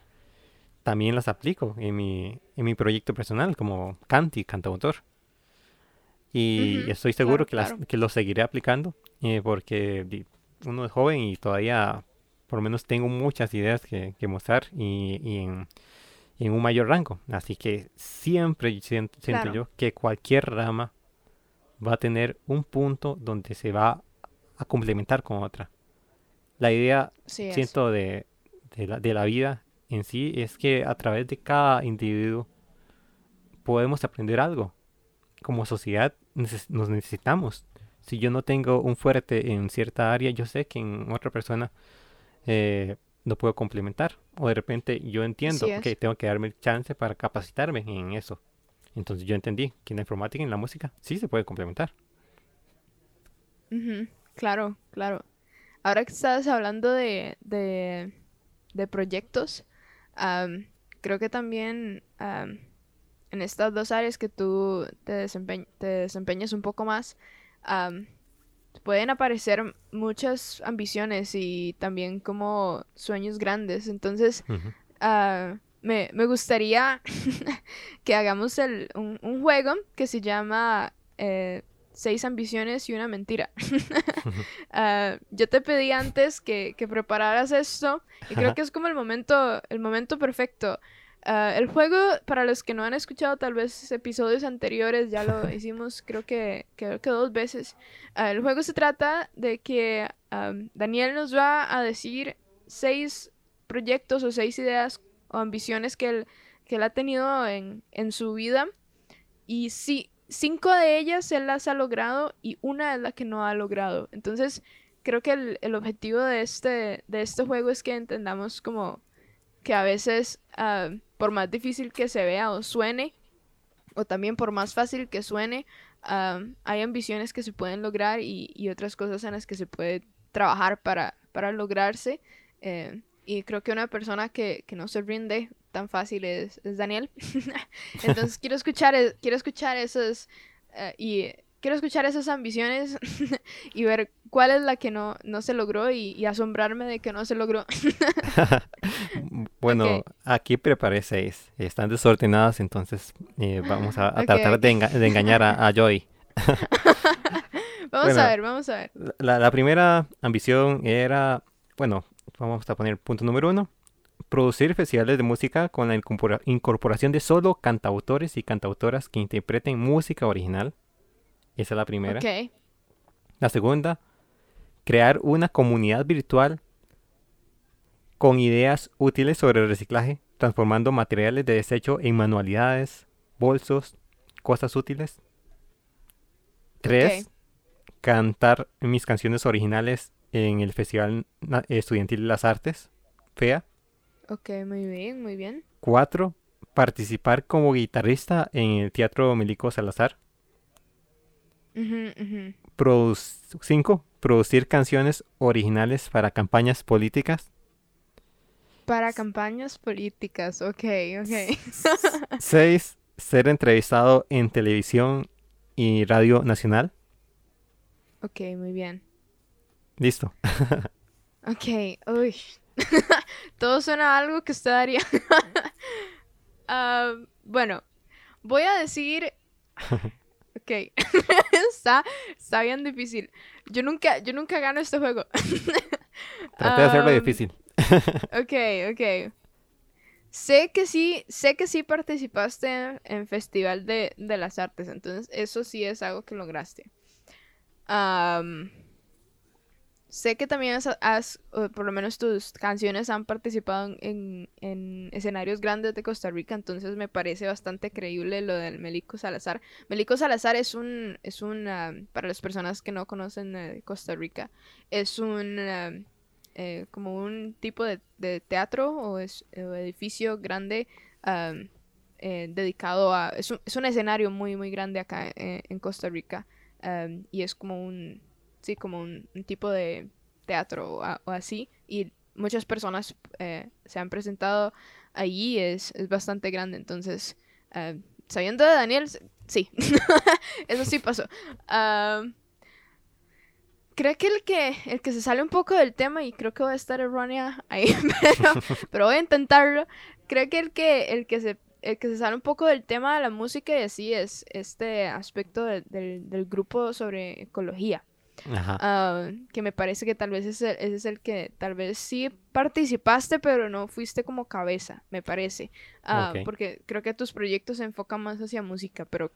También las aplico en mi, en mi proyecto personal como canti, cantautor. Y estoy seguro que, Las, que lo seguiré aplicando eh, porque uno es joven y todavía por lo menos tengo muchas ideas que, mostrar y, en, un mayor rango. Así que siempre siento, yo que cualquier rama va a tener un punto donde se va a complementar con otra. La idea, siento, de, la, de la vida en sí es que a través de cada individuo podemos aprender algo. Como sociedad nos necesitamos. Si yo no tengo un fuerte en cierta área, yo sé que en otra persona eh, no puedo complementar. O de repente yo entiendo que tengo que darme el chance para capacitarme en eso. Entonces yo entendí que en la informática y en la música sí se puede complementar. Claro, claro. Ahora que estás hablando de, de, proyectos, creo que también en estas dos áreas que tú te, te desempeñas un poco más, pueden aparecer muchas ambiciones y también como sueños grandes. Entonces, ah, me, gustaría [laughs] que hagamos un, juego que se llama eh, seis ambiciones y una mentira. [laughs] Ah, yo te pedí antes que, que, prepararas esto y creo que es como el momento, el momento perfecto. Ah, el juego, para los que no han escuchado tal vez episodios anteriores, ya lo [laughs] hicimos creo que, creo que dos veces. Ah, el juego se trata de que Daniel nos va a decir seis proyectos o seis ideas o ambiciones que él, que él ha tenido en, en su vida. Y sí, cinco de ellas él las ha logrado y una es la que no ha logrado. Entonces, creo que el, objetivo de este, de este juego es que entendamos como que a veces, ah, por más difícil que se vea o suene, o también por más fácil que suene, ah, hay ambiciones que se pueden lograr y, otras cosas en las que se puede trabajar para, para lograrse. Eh, y creo que una persona que, que no se rinde tan fácil es, Daniel. [laughs] Entonces quiero escuchar, e, quiero escuchar esas eh, y quiero escuchar esas ambiciones [laughs] y ver cuál es la que no, no se logró y, asombrarme de que no se logró. [laughs] bueno, aquí preparé seis. Están desordenadas, entonces eh, vamos a, tratar de, engañar a, Joy. vamos a ver, vamos a ver. La, la primera ambición era, bueno, vamos a poner punto número uno producir festivales de música con la incorporación de solo cantautores y cantautoras que interpreten música original. Esa es la primera. La segunda, crear una comunidad virtual con ideas útiles sobre el reciclaje, transformando materiales de desecho en manualidades, bolsos, cosas útiles. Tres, cantar mis canciones originales en el Festival Estudiantil de las Artes, FEA. Ok, muy bien, muy bien. Cuatro, participar como guitarrista en el Teatro Milico Salazar. cinco, producir canciones originales para campañas políticas. Para campañas políticas, ok, ok. [laughs] Seis, ser entrevistado en televisión y radio nacional. Ok, muy bien. Listo. [laughs] ok, uy, [laughs] Todo suena a algo que usted haría. [laughs] Ah, bueno, voy a decir. [laughs] Ok. está, está bien difícil. Yo nunca, yo nunca gano este juego. Traté de hacerlo difícil. ok, ok. Sé que sí, sé que sí participaste en Festival de, las Artes, entonces eso sí es algo que lograste. Um, Sé que también has, por lo menos tus canciones han participado en, escenarios grandes de Costa Rica, entonces me parece bastante creíble lo del Melico Salazar. Melico Salazar es un, es un, ah, para las personas que no conocen eh, Costa Rica, es un, ah, eh, como un tipo de, teatro o, es, edificio grande ah, eh, dedicado a, es un, es un, escenario muy, muy grande acá en Costa Rica y es como un sí, como un, tipo de teatro o, así. Y muchas personas eh, se han presentado allí, es, es bastante grande. Entonces, eh, sabiendo de Daniel, sí, [laughs] eso sí pasó. creo que el, que el que se sale un poco del tema, y creo que voy a estar errónea ahí, [laughs] pero, voy a intentarlo. Creo que el que, el que se el que se sale un poco del tema de la música y así es este aspecto del, del grupo sobre ecología. Ah, que me parece que tal vez ese, es el que tal vez sí participaste, pero no fuiste como cabeza, me parece. Ah, porque creo que tus proyectos se enfocan más hacia música, pero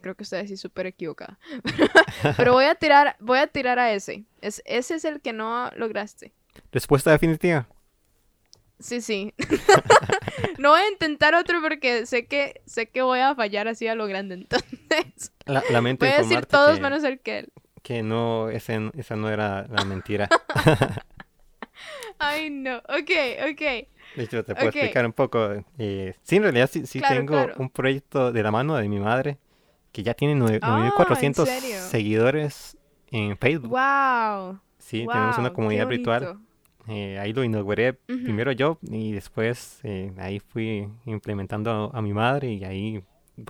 creo que estoy así súper equivocada. [laughs] pero voy a tirar, voy a tirar a ese. Es, ese es el que no lograste. ¿Respuesta definitiva? Sí, sí. [laughs] no voy a intentar otro porque sé que sé que voy a fallar así a lo grande. [laughs] Entonces, la, lamento voy a decir todos menos el que él que no, ese, esa no era la mentira. [laughs] Ay, no. Ok, ok. De hecho, te puedo explicar un poco. Eh, sí, en realidad sí, sí tengo un proyecto de la mano de mi madre que ya tiene 9.400 seguidores en Facebook. ¡Wow! Sí, tenemos una comunidad virtual. Eh, ahí lo inauguré primero yo y después eh, ahí fui implementando a mi madre y ahí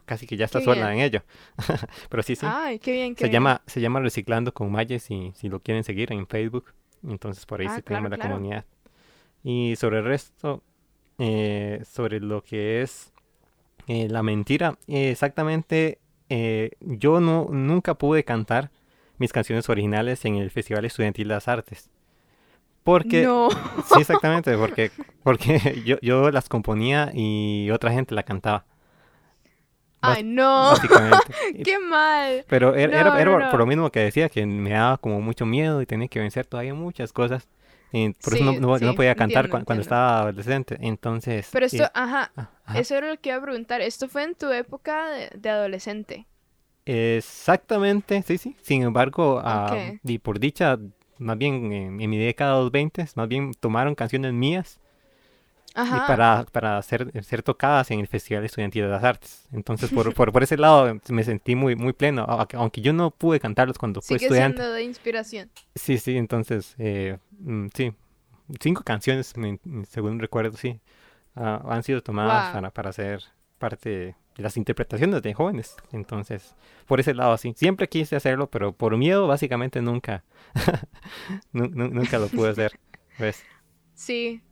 casi que ya está sola en ello. [laughs] Pero sí, sí. Ay, qué bien, se llama Se llama Reciclando con Mayes y si lo quieren seguir en Facebook. Entonces por ahí ah, sí tenemos la comunidad. Y sobre el resto, eh, sobre lo que es eh, la mentira, exactamente eh, yo no, nunca pude cantar mis canciones originales en el Festival Estudiantil de las Artes. Porque, No. sí, exactamente, porque, porque [laughs] yo, yo las componía y otra gente la cantaba, Ay, no. [laughs] Qué mal. Pero era, No, era, era no, por lo mismo que decía, que me daba como mucho miedo y tenía que vencer todavía muchas cosas. Y por eso no, Sí, no- no sí, podía cantar entiendo, cuando entiendo. estaba adolescente. Entonces, Pero esto, eh, ajá, ah, ajá. eso era lo que iba a preguntar. Esto fue en tu época de, de adolescente. Exactamente, sí, sí. Sin embargo, ah, Ok. y por dicha, más bien en, en mi década de los 20, más bien tomaron canciones mías y para, para ser, ser tocadas en el Festival Estudiantil de las Artes. Entonces, por, por, por ese lado me sentí muy, muy pleno, aunque yo no pude cantarlos cuando fui Sigue estudiante. siendo de inspiración. Sí, sí, entonces, eh, mm, sí, cinco canciones, me- según recuerdo, sí, ah, han sido tomadas Wow. para, para ser parte de las interpretaciones de jóvenes. Entonces, por ese lado, sí, siempre quise hacerlo, pero por miedo, básicamente nunca, [laughs] nu- nu- nunca lo pude hacer. [laughs] ¿Ves? Sí.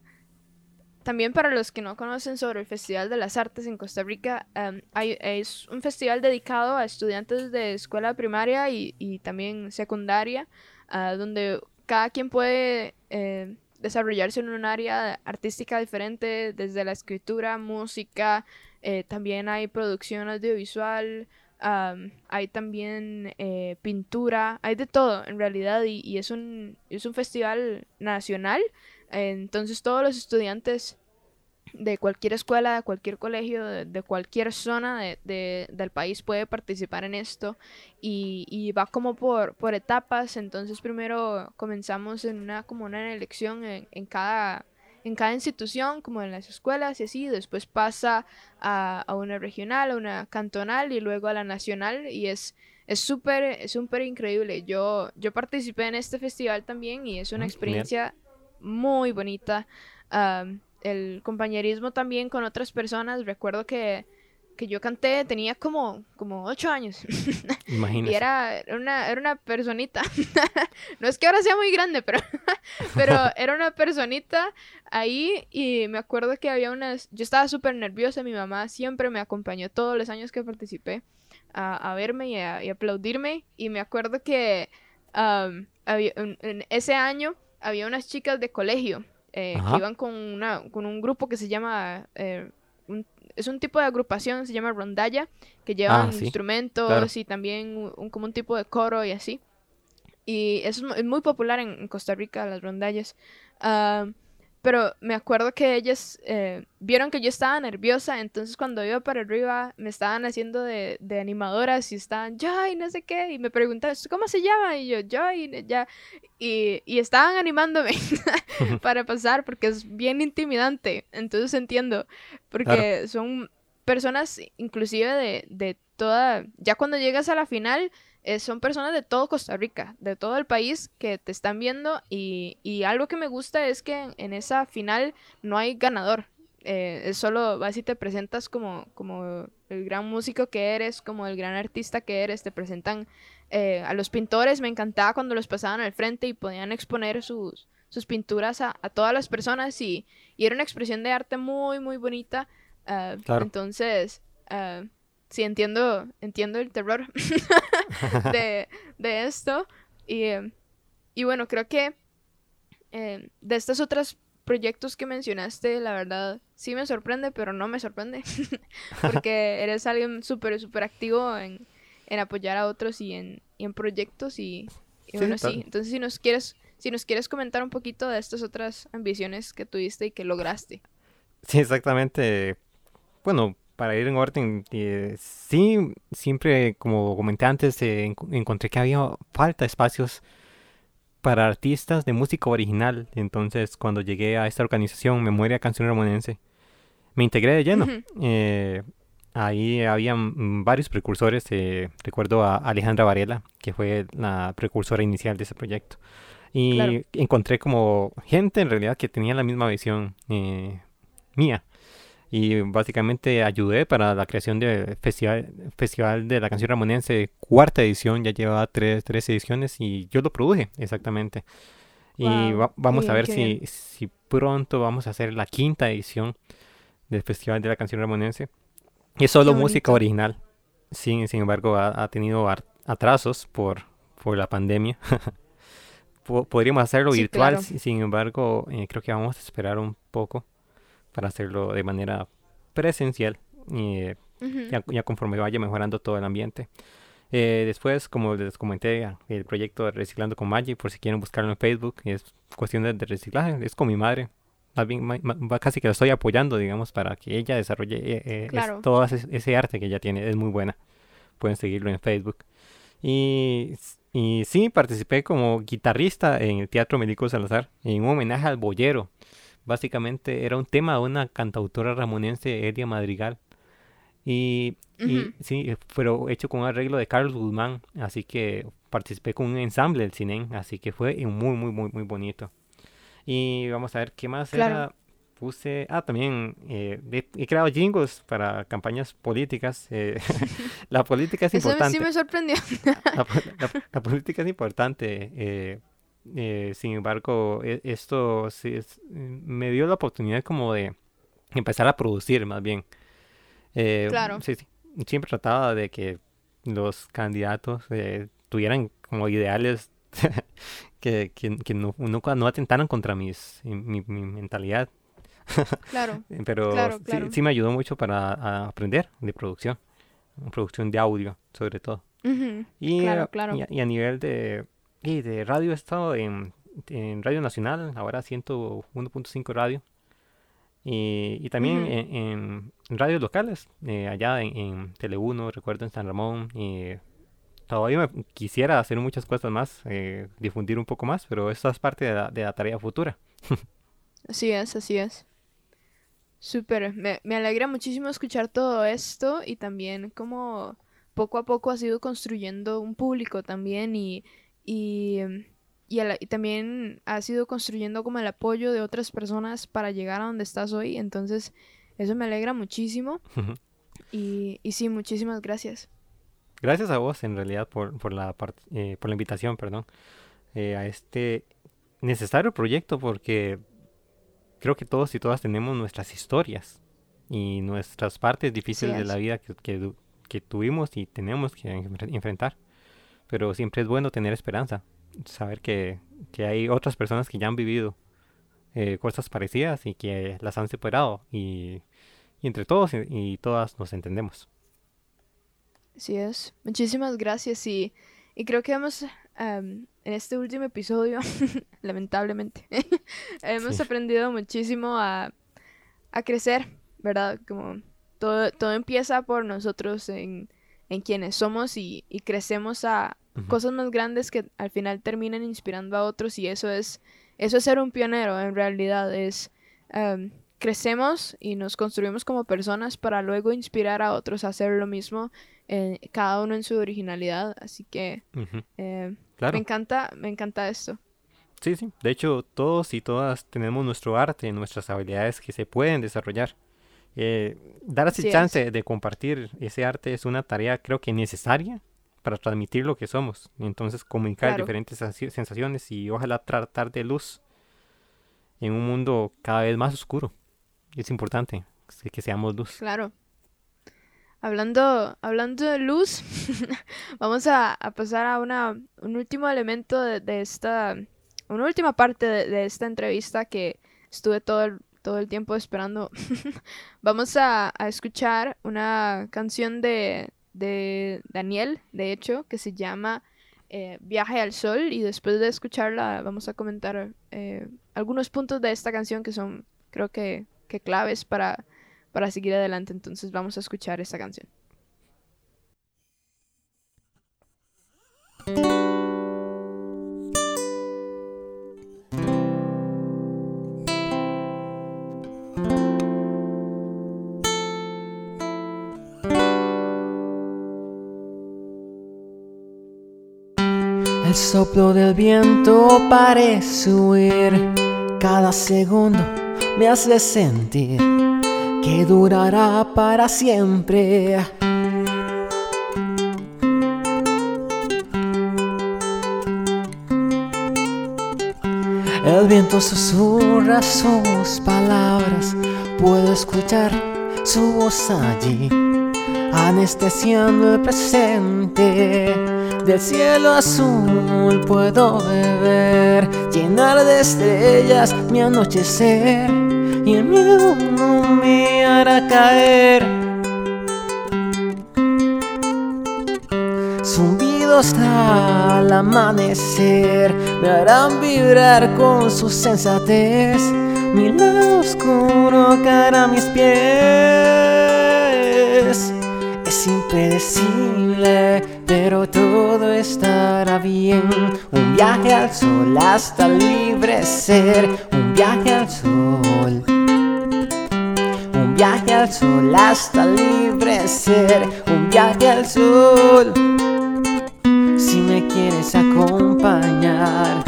También para los que no conocen sobre el Festival de las Artes en Costa Rica, em, hay, es un festival dedicado a estudiantes de escuela primaria y, y también secundaria, ah, donde cada quien puede eh, desarrollarse en un área artística diferente, desde la escritura, música, eh, también hay producción audiovisual, hay también eh, pintura, hay de todo en realidad y, y es, un, es un festival nacional. Entonces todos los estudiantes de cualquier escuela, de cualquier colegio, de, de cualquier zona de- de- del país puede participar en esto y, y va como por, por etapas. Entonces primero comenzamos en una como una elección en, en cada en cada institución, como en las escuelas y así, después pasa a, a una regional, a una cantonal y luego a la nacional y es es súper es súper increíble. Yo yo participé en este festival también y es una experiencia muy bonita. El compañerismo también con otras personas. Recuerdo que, que yo canté, tenía como, como ocho años. [laughs] y Imagínese. era, era una, era una personita. [laughs] no es que ahora sea muy grande, pero, [laughs] pero era una personita ahí. Y me acuerdo que había unas. Yo estaba súper nerviosa. Mi mamá siempre me acompañó todos los años que participé a, a verme y a, y aplaudirme. Y me acuerdo que am, había, en, en ese año había unas chicas de colegio eh, que iban con, una, con un grupo que se llama... eh, un- es un tipo de agrupación, se llama rondalla, que llevan Ah, sí, instrumentos claro. y también un, un- como un tipo de coro y así. Y eso es, mu- es muy popular en, en Costa Rica, las rondallas. Ah, pero me acuerdo que ellas eh, vieron que yo estaba nerviosa, entonces cuando iba para arriba me estaban haciendo de, de animadoras y estaban, Joy, no sé qué, y me preguntaban, "¿Esto ¿cómo se llama? Y yo, Joy, ya, y, y estaban animándome [laughs] para pasar porque es bien intimidante, entonces entiendo, porque son personas inclusive de, de toda, ya cuando llegas a la final, eh, son personas de todo Costa Rica, de todo el país que te están viendo y, y algo que me gusta es que en, en esa final no hay ganador. Eh, es solo vas y te presentas como, como el gran músico que eres, como el gran artista que eres, te presentan eh, a los pintores, me encantaba cuando los pasaban al frente y podían exponer sus, sus pinturas a, a todas las personas y, y era una expresión de arte muy, muy bonita. Claro. Entonces, ah, sí, entiendo, entiendo el terror [laughs] de, de esto. Y, eh, y bueno, creo que eh, de estos otros proyectos que mencionaste, la verdad, sí me sorprende, pero no me sorprende. [laughs] Porque eres alguien súper, súper activo en, en apoyar a otros y en, y en proyectos. Y, y Sí, bueno, tal. sí. Entonces, si nos quieres... Si nos quieres comentar un poquito de estas otras ambiciones que tuviste y que lograste. Sí, exactamente. Bueno, para ir en orden, eh, sí, siempre, como comenté antes, eh, enco- encontré que había falta de espacios para artistas de música original. Entonces, cuando llegué a esta organización, Memoria Canción Ramonense, me integré de lleno. Eh, ahí había varios precursores. recuerdo a Alejandra Varela, que fue la precursora inicial de ese proyecto. Y Claro. encontré como gente en realidad que tenía la misma visión mía. Y básicamente ayudé para la creación del festival, festival de la canción ramonense, cuarta edición, ya llevaba tres, tres ediciones y yo lo produje, exactamente. Y va- vamos a ver si, si pronto vamos a hacer la quinta edición del Festival de la Canción Ramonense. Y es solo música original. sin, sin embargo ha, tenido atrasos por, por la pandemia. [laughs] Podríamos hacerlo virtual, sin embargo eh, creo que vamos a esperar un poco para hacerlo de manera presencial, eh, ya, conforme vaya mejorando todo el ambiente. Eh, después, como les comenté, el proyecto de Reciclando con Maggie, por si quieren buscarlo en Facebook, es cuestión de, reciclaje, es con mi madre. Más bien, casi que la estoy apoyando, digamos, para que ella desarrolle eh, eh todo ese, arte que ella tiene, es muy buena. Pueden seguirlo en Facebook. Y, y sí, participé como guitarrista en el Teatro Médico Salazar, en un homenaje al boyero. Básicamente era un tema de una cantautora ramonense, Edia Madrigal. Y, sí, pero hecho con un arreglo de Carlos Guzmán, así que participé con un ensamble del cine, así que fue muy, muy, muy, muy bonito. Y vamos a ver qué más era. Puse, ah, también eh, he creado jingles para campañas políticas. Eh, [laughs] la política es importante. Eso sí me sorprendió. [laughs] la, política es importante. Eh, sin embargo, e, esto sí me dio la oportunidad como de empezar a producir más bien. Eh, claro. Sí, Siempre trataba de que los candidatos eh, tuvieran como ideales [laughs] que, que, no, no, atentaran contra mis, mi, mentalidad. [laughs] Claro. Pero Sí, me ayudó mucho para aprender de producción, producción de audio sobre todo. y, claro, claro. Y, a nivel de, y de radio he estado en, en Radio Nacional, ahora 101.5 radio. Y, también en, radios locales, eh, allá en, en Tele 1, recuerdo en San Ramón. Y todavía me quisiera hacer muchas cosas más, eh, difundir un poco más, pero eso es parte de la, tarea futura. [laughs] así es, así es. Súper, me, me alegra muchísimo escuchar todo esto y también como poco a poco has ido construyendo un público también y, y y, también has ido construyendo como el apoyo de otras personas para llegar a donde estás hoy. Entonces, eso me alegra muchísimo. y, y, sí, muchísimas gracias. Gracias a vos, en realidad, por, por, la, eh, por la invitación, perdón, eh, a este necesario proyecto, porque creo que todos y todas tenemos nuestras historias y nuestras partes difíciles de la vida que, que, que tuvimos y tenemos que enfrentar. Pero siempre es bueno tener esperanza saber que, hay otras personas que ya han vivido eh, cosas parecidas y que las han superado y, entre todos y, todas nos entendemos. Así es. Muchísimas gracias y, y creo que hemos, en este último episodio, [laughs] lamentablemente, [laughs] hemos aprendido muchísimo a, a crecer, ¿verdad? Como todo, todo empieza por nosotros en, en quienes somos y, y crecemos a, cosas más grandes que al final terminan inspirando a otros y eso es, eso es ser un pionero en realidad, es em, crecemos y nos construimos como personas para luego inspirar a otros a hacer lo mismo, eh, cada uno en su originalidad, así que eh, me encanta, me encanta esto. Sí, sí, de hecho todos y todas tenemos nuestro arte, nuestras habilidades que se pueden desarrollar. Eh, dar ese chance de compartir ese arte es una tarea creo que necesaria para transmitir lo que somos. Entonces comunicar diferentes sensaciones y ojalá tratar de luz en un mundo cada vez más oscuro. Es importante que seamos luz. Claro. Hablando, hablando de luz, [laughs] vamos a, pasar a una, un último elemento de, esta, una última parte de, esta entrevista que estuve todo el, todo el tiempo esperando. [laughs] vamos a, escuchar una canción de, de Daniel, de hecho, que se llama eh, Viaje al Sol y después de escucharla vamos a comentar eh, algunos puntos de esta canción que son creo que, que claves para, para seguir adelante. Entonces vamos a escuchar esta canción. El soplo del viento parece huir, cada segundo me hace sentir que durará para siempre. El viento susurra sus palabras, puedo escuchar su voz allí anestesiando el presente. Del cielo azul puedo beber, llenar de estrellas mi anochecer y el miedo no me hará caer. Zumbidos al amanecer me harán vibrar con su sensatez. Mi lado oscuro caerá a mis pies. Es impredecible, pero todo estará bien. Un viaje al sol hasta libre ser. Un viaje al sol. Un viaje al sol hasta libre ser. Un viaje al sol. Si me quieres acompañar,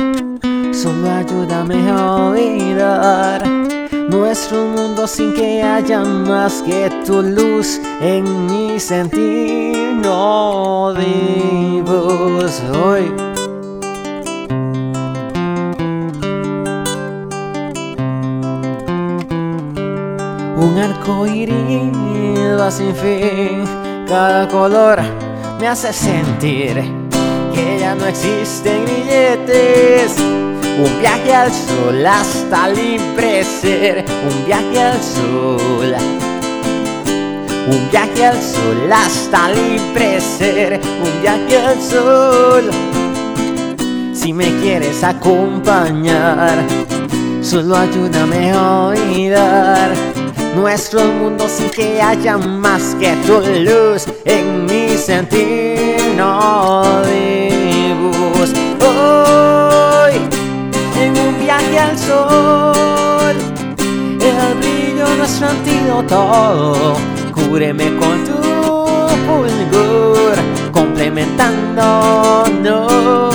solo ayúdame a olvidar nuestro mundo sin que haya más que tu luz en mi sentir. No vivos hoy. Un arco va sin fin, cada color me hace sentir que ya no existen grilletes. Un viaje al sol hasta libre ser, un viaje al sol. Un viaje al sol hasta libre ser, un viaje al sol. Si me quieres acompañar, solo ayúdame a olvidar nuestro mundo sin que haya más que tu luz en mi sentir. No viaje al sol. El brillo nuestro antídoto, cúbreme con tu fulgor, complementándonos.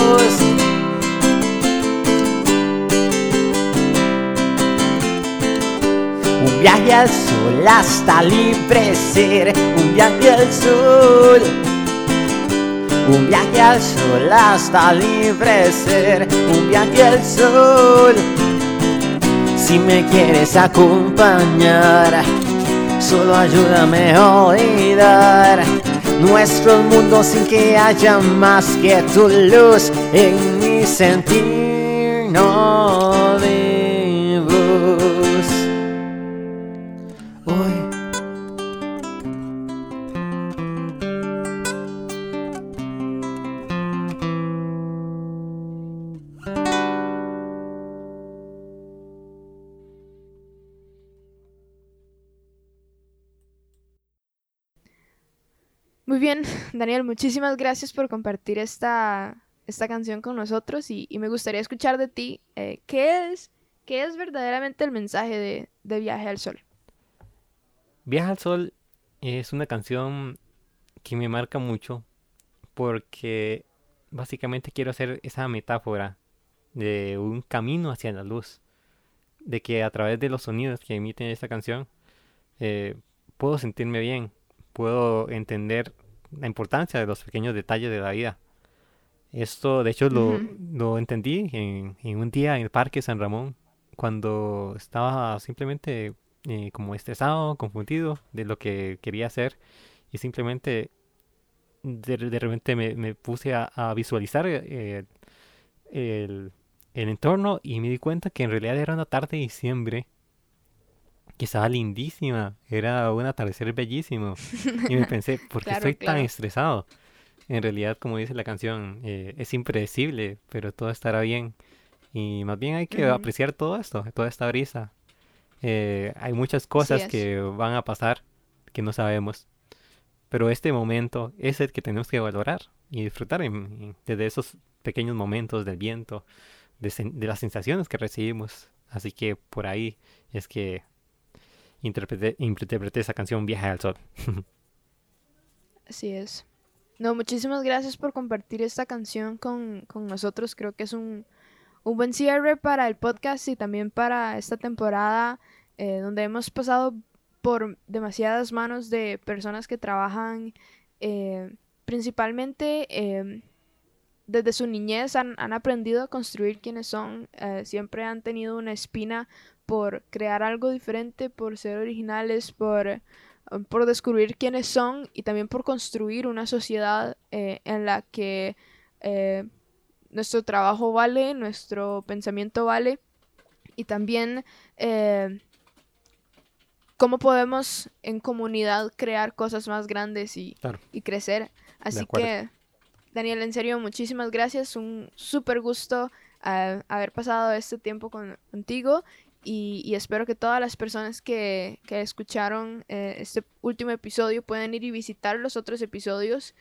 Un viaje al sol hasta libre ser, un viaje al sol. Un viaje al sol hasta libre ser, un viaje al sol. Si me quieres acompañar, solo ayúdame a olvidar nuestro mundo sin que haya más que tu luz en mi sentir. Bien, [laughs] Daniel, muchísimas gracias por compartir esta, esta canción con nosotros y, me gustaría escuchar de ti eh, qué es, qué es verdaderamente el mensaje de, de Viaje al Sol. Viaja al Sol es una canción que me marca mucho porque básicamente quiero hacer esa metáfora de un camino hacia la luz, de que a través de los sonidos que emiten esta canción eh, puedo sentirme bien, puedo entender la importancia de los pequeños detalles de la vida. Esto, de hecho, lo, lo entendí en, en un día en el Parque San Ramón, cuando estaba simplemente eh, como estresado, confundido de lo que quería hacer y simplemente de, de repente me, me puse a, a visualizar eh, el, el entorno y me di cuenta que en realidad era una tarde de diciembre que estaba lindísima, era un atardecer bellísimo y me pensé, [laughs] ¿por qué Claro, estoy tan claro. estresado? En realidad, como dice la canción, eh, es impredecible, pero todo estará bien. Y más bien hay que Ujú. apreciar todo esto, toda esta brisa. Eh, hay muchas cosas es. que van a pasar que no sabemos, pero este momento es el que tenemos que valorar y disfrutar en- en- desde esos pequeños momentos del viento, de, de las sensaciones que recibimos. Así que por ahí es que interpreté, interpreté esa canción Viaje al Sol. [laughs] Así es. No, muchísimas gracias por compartir esta canción con, con nosotros. Creo que es un, un buen cierre para el podcast y también para esta temporada eh, donde hemos pasado por demasiadas manos de personas que trabajan eh, principalmente eh, desde su niñez han, han aprendido a construir quienes son, eh, siempre han tenido una espina por crear algo diferente, por ser originales, por um, por descubrir quiénes son y también por construir una sociedad eh, en la que eh, nuestro trabajo vale, nuestro pensamiento vale y también eh, cómo podemos en comunidad crear cosas más grandes y, y crecer. Así que, Daniel, en serio, muchísimas gracias. Un súper gusto haber pasado este tiempo contigo y, espero que todas las personas que, escucharon eh, este último episodio puedan ir y visitar los otros episodios.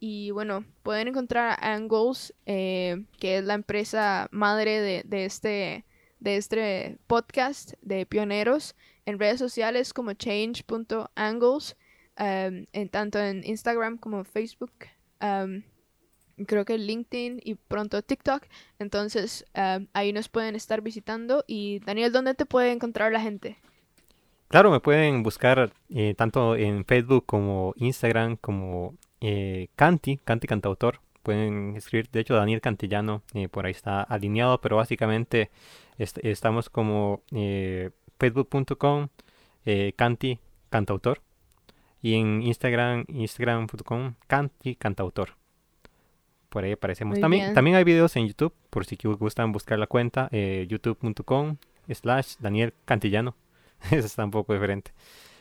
y bueno, pueden encontrar a Angles, eh, que es la empresa madre de, este, de este podcast de pioneros, en redes sociales como change.angles, en, tanto en Instagram como Facebook creo que LinkedIn y pronto TikTok. Entonces em, ahí nos pueden estar visitando. Y Daniel, ¿dónde te puede encontrar la gente? Claro, me pueden buscar eh, tanto en Facebook como Instagram como eh, Canti, Canti Cantautor. Pueden escribir, de hecho, Daniel Cantillano, eh, por ahí está alineado, pero básicamente estamos como eh, facebook.com, Canti Cantautor. Y en Instagram, instagram.com, Canti Cantautor. Por ahí aparecemos. también, también hay videos en YouTube, por si gustan buscar la cuenta, eh, youtube.com slash Daniel Cantillano. [laughs] Eso está un poco diferente.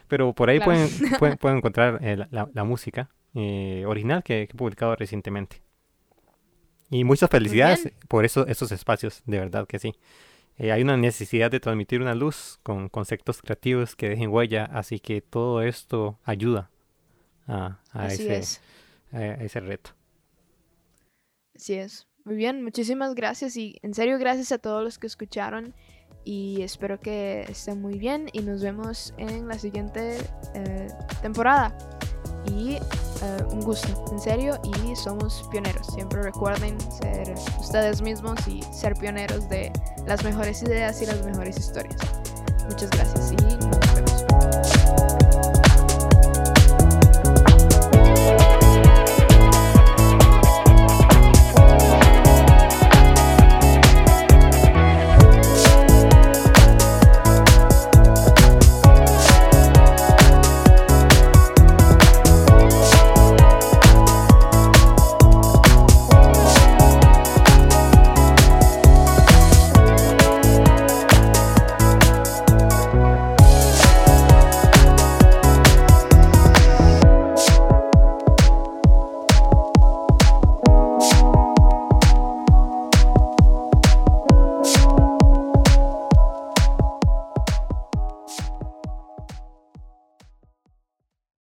Pero por ahí [laughs] pueden, pueden, encontrar eh, la, música eh, original que, he publicado recientemente. Y muchas felicidades por eso, esos espacios, de verdad que sí. hay una necesidad de transmitir una luz con conceptos creativos que dejen huella, así que todo esto ayuda a, ese, a ese reto. Así es. Muy bien, muchísimas gracias y en serio gracias a todos los que escucharon y espero que estén muy bien y nos vemos en la siguiente eh, temporada. Y eh, un gusto, en serio, y somos pioneros. Siempre recuerden ser ustedes mismos y ser pioneros de las mejores ideas y las mejores historias. Muchas gracias y nos vemos.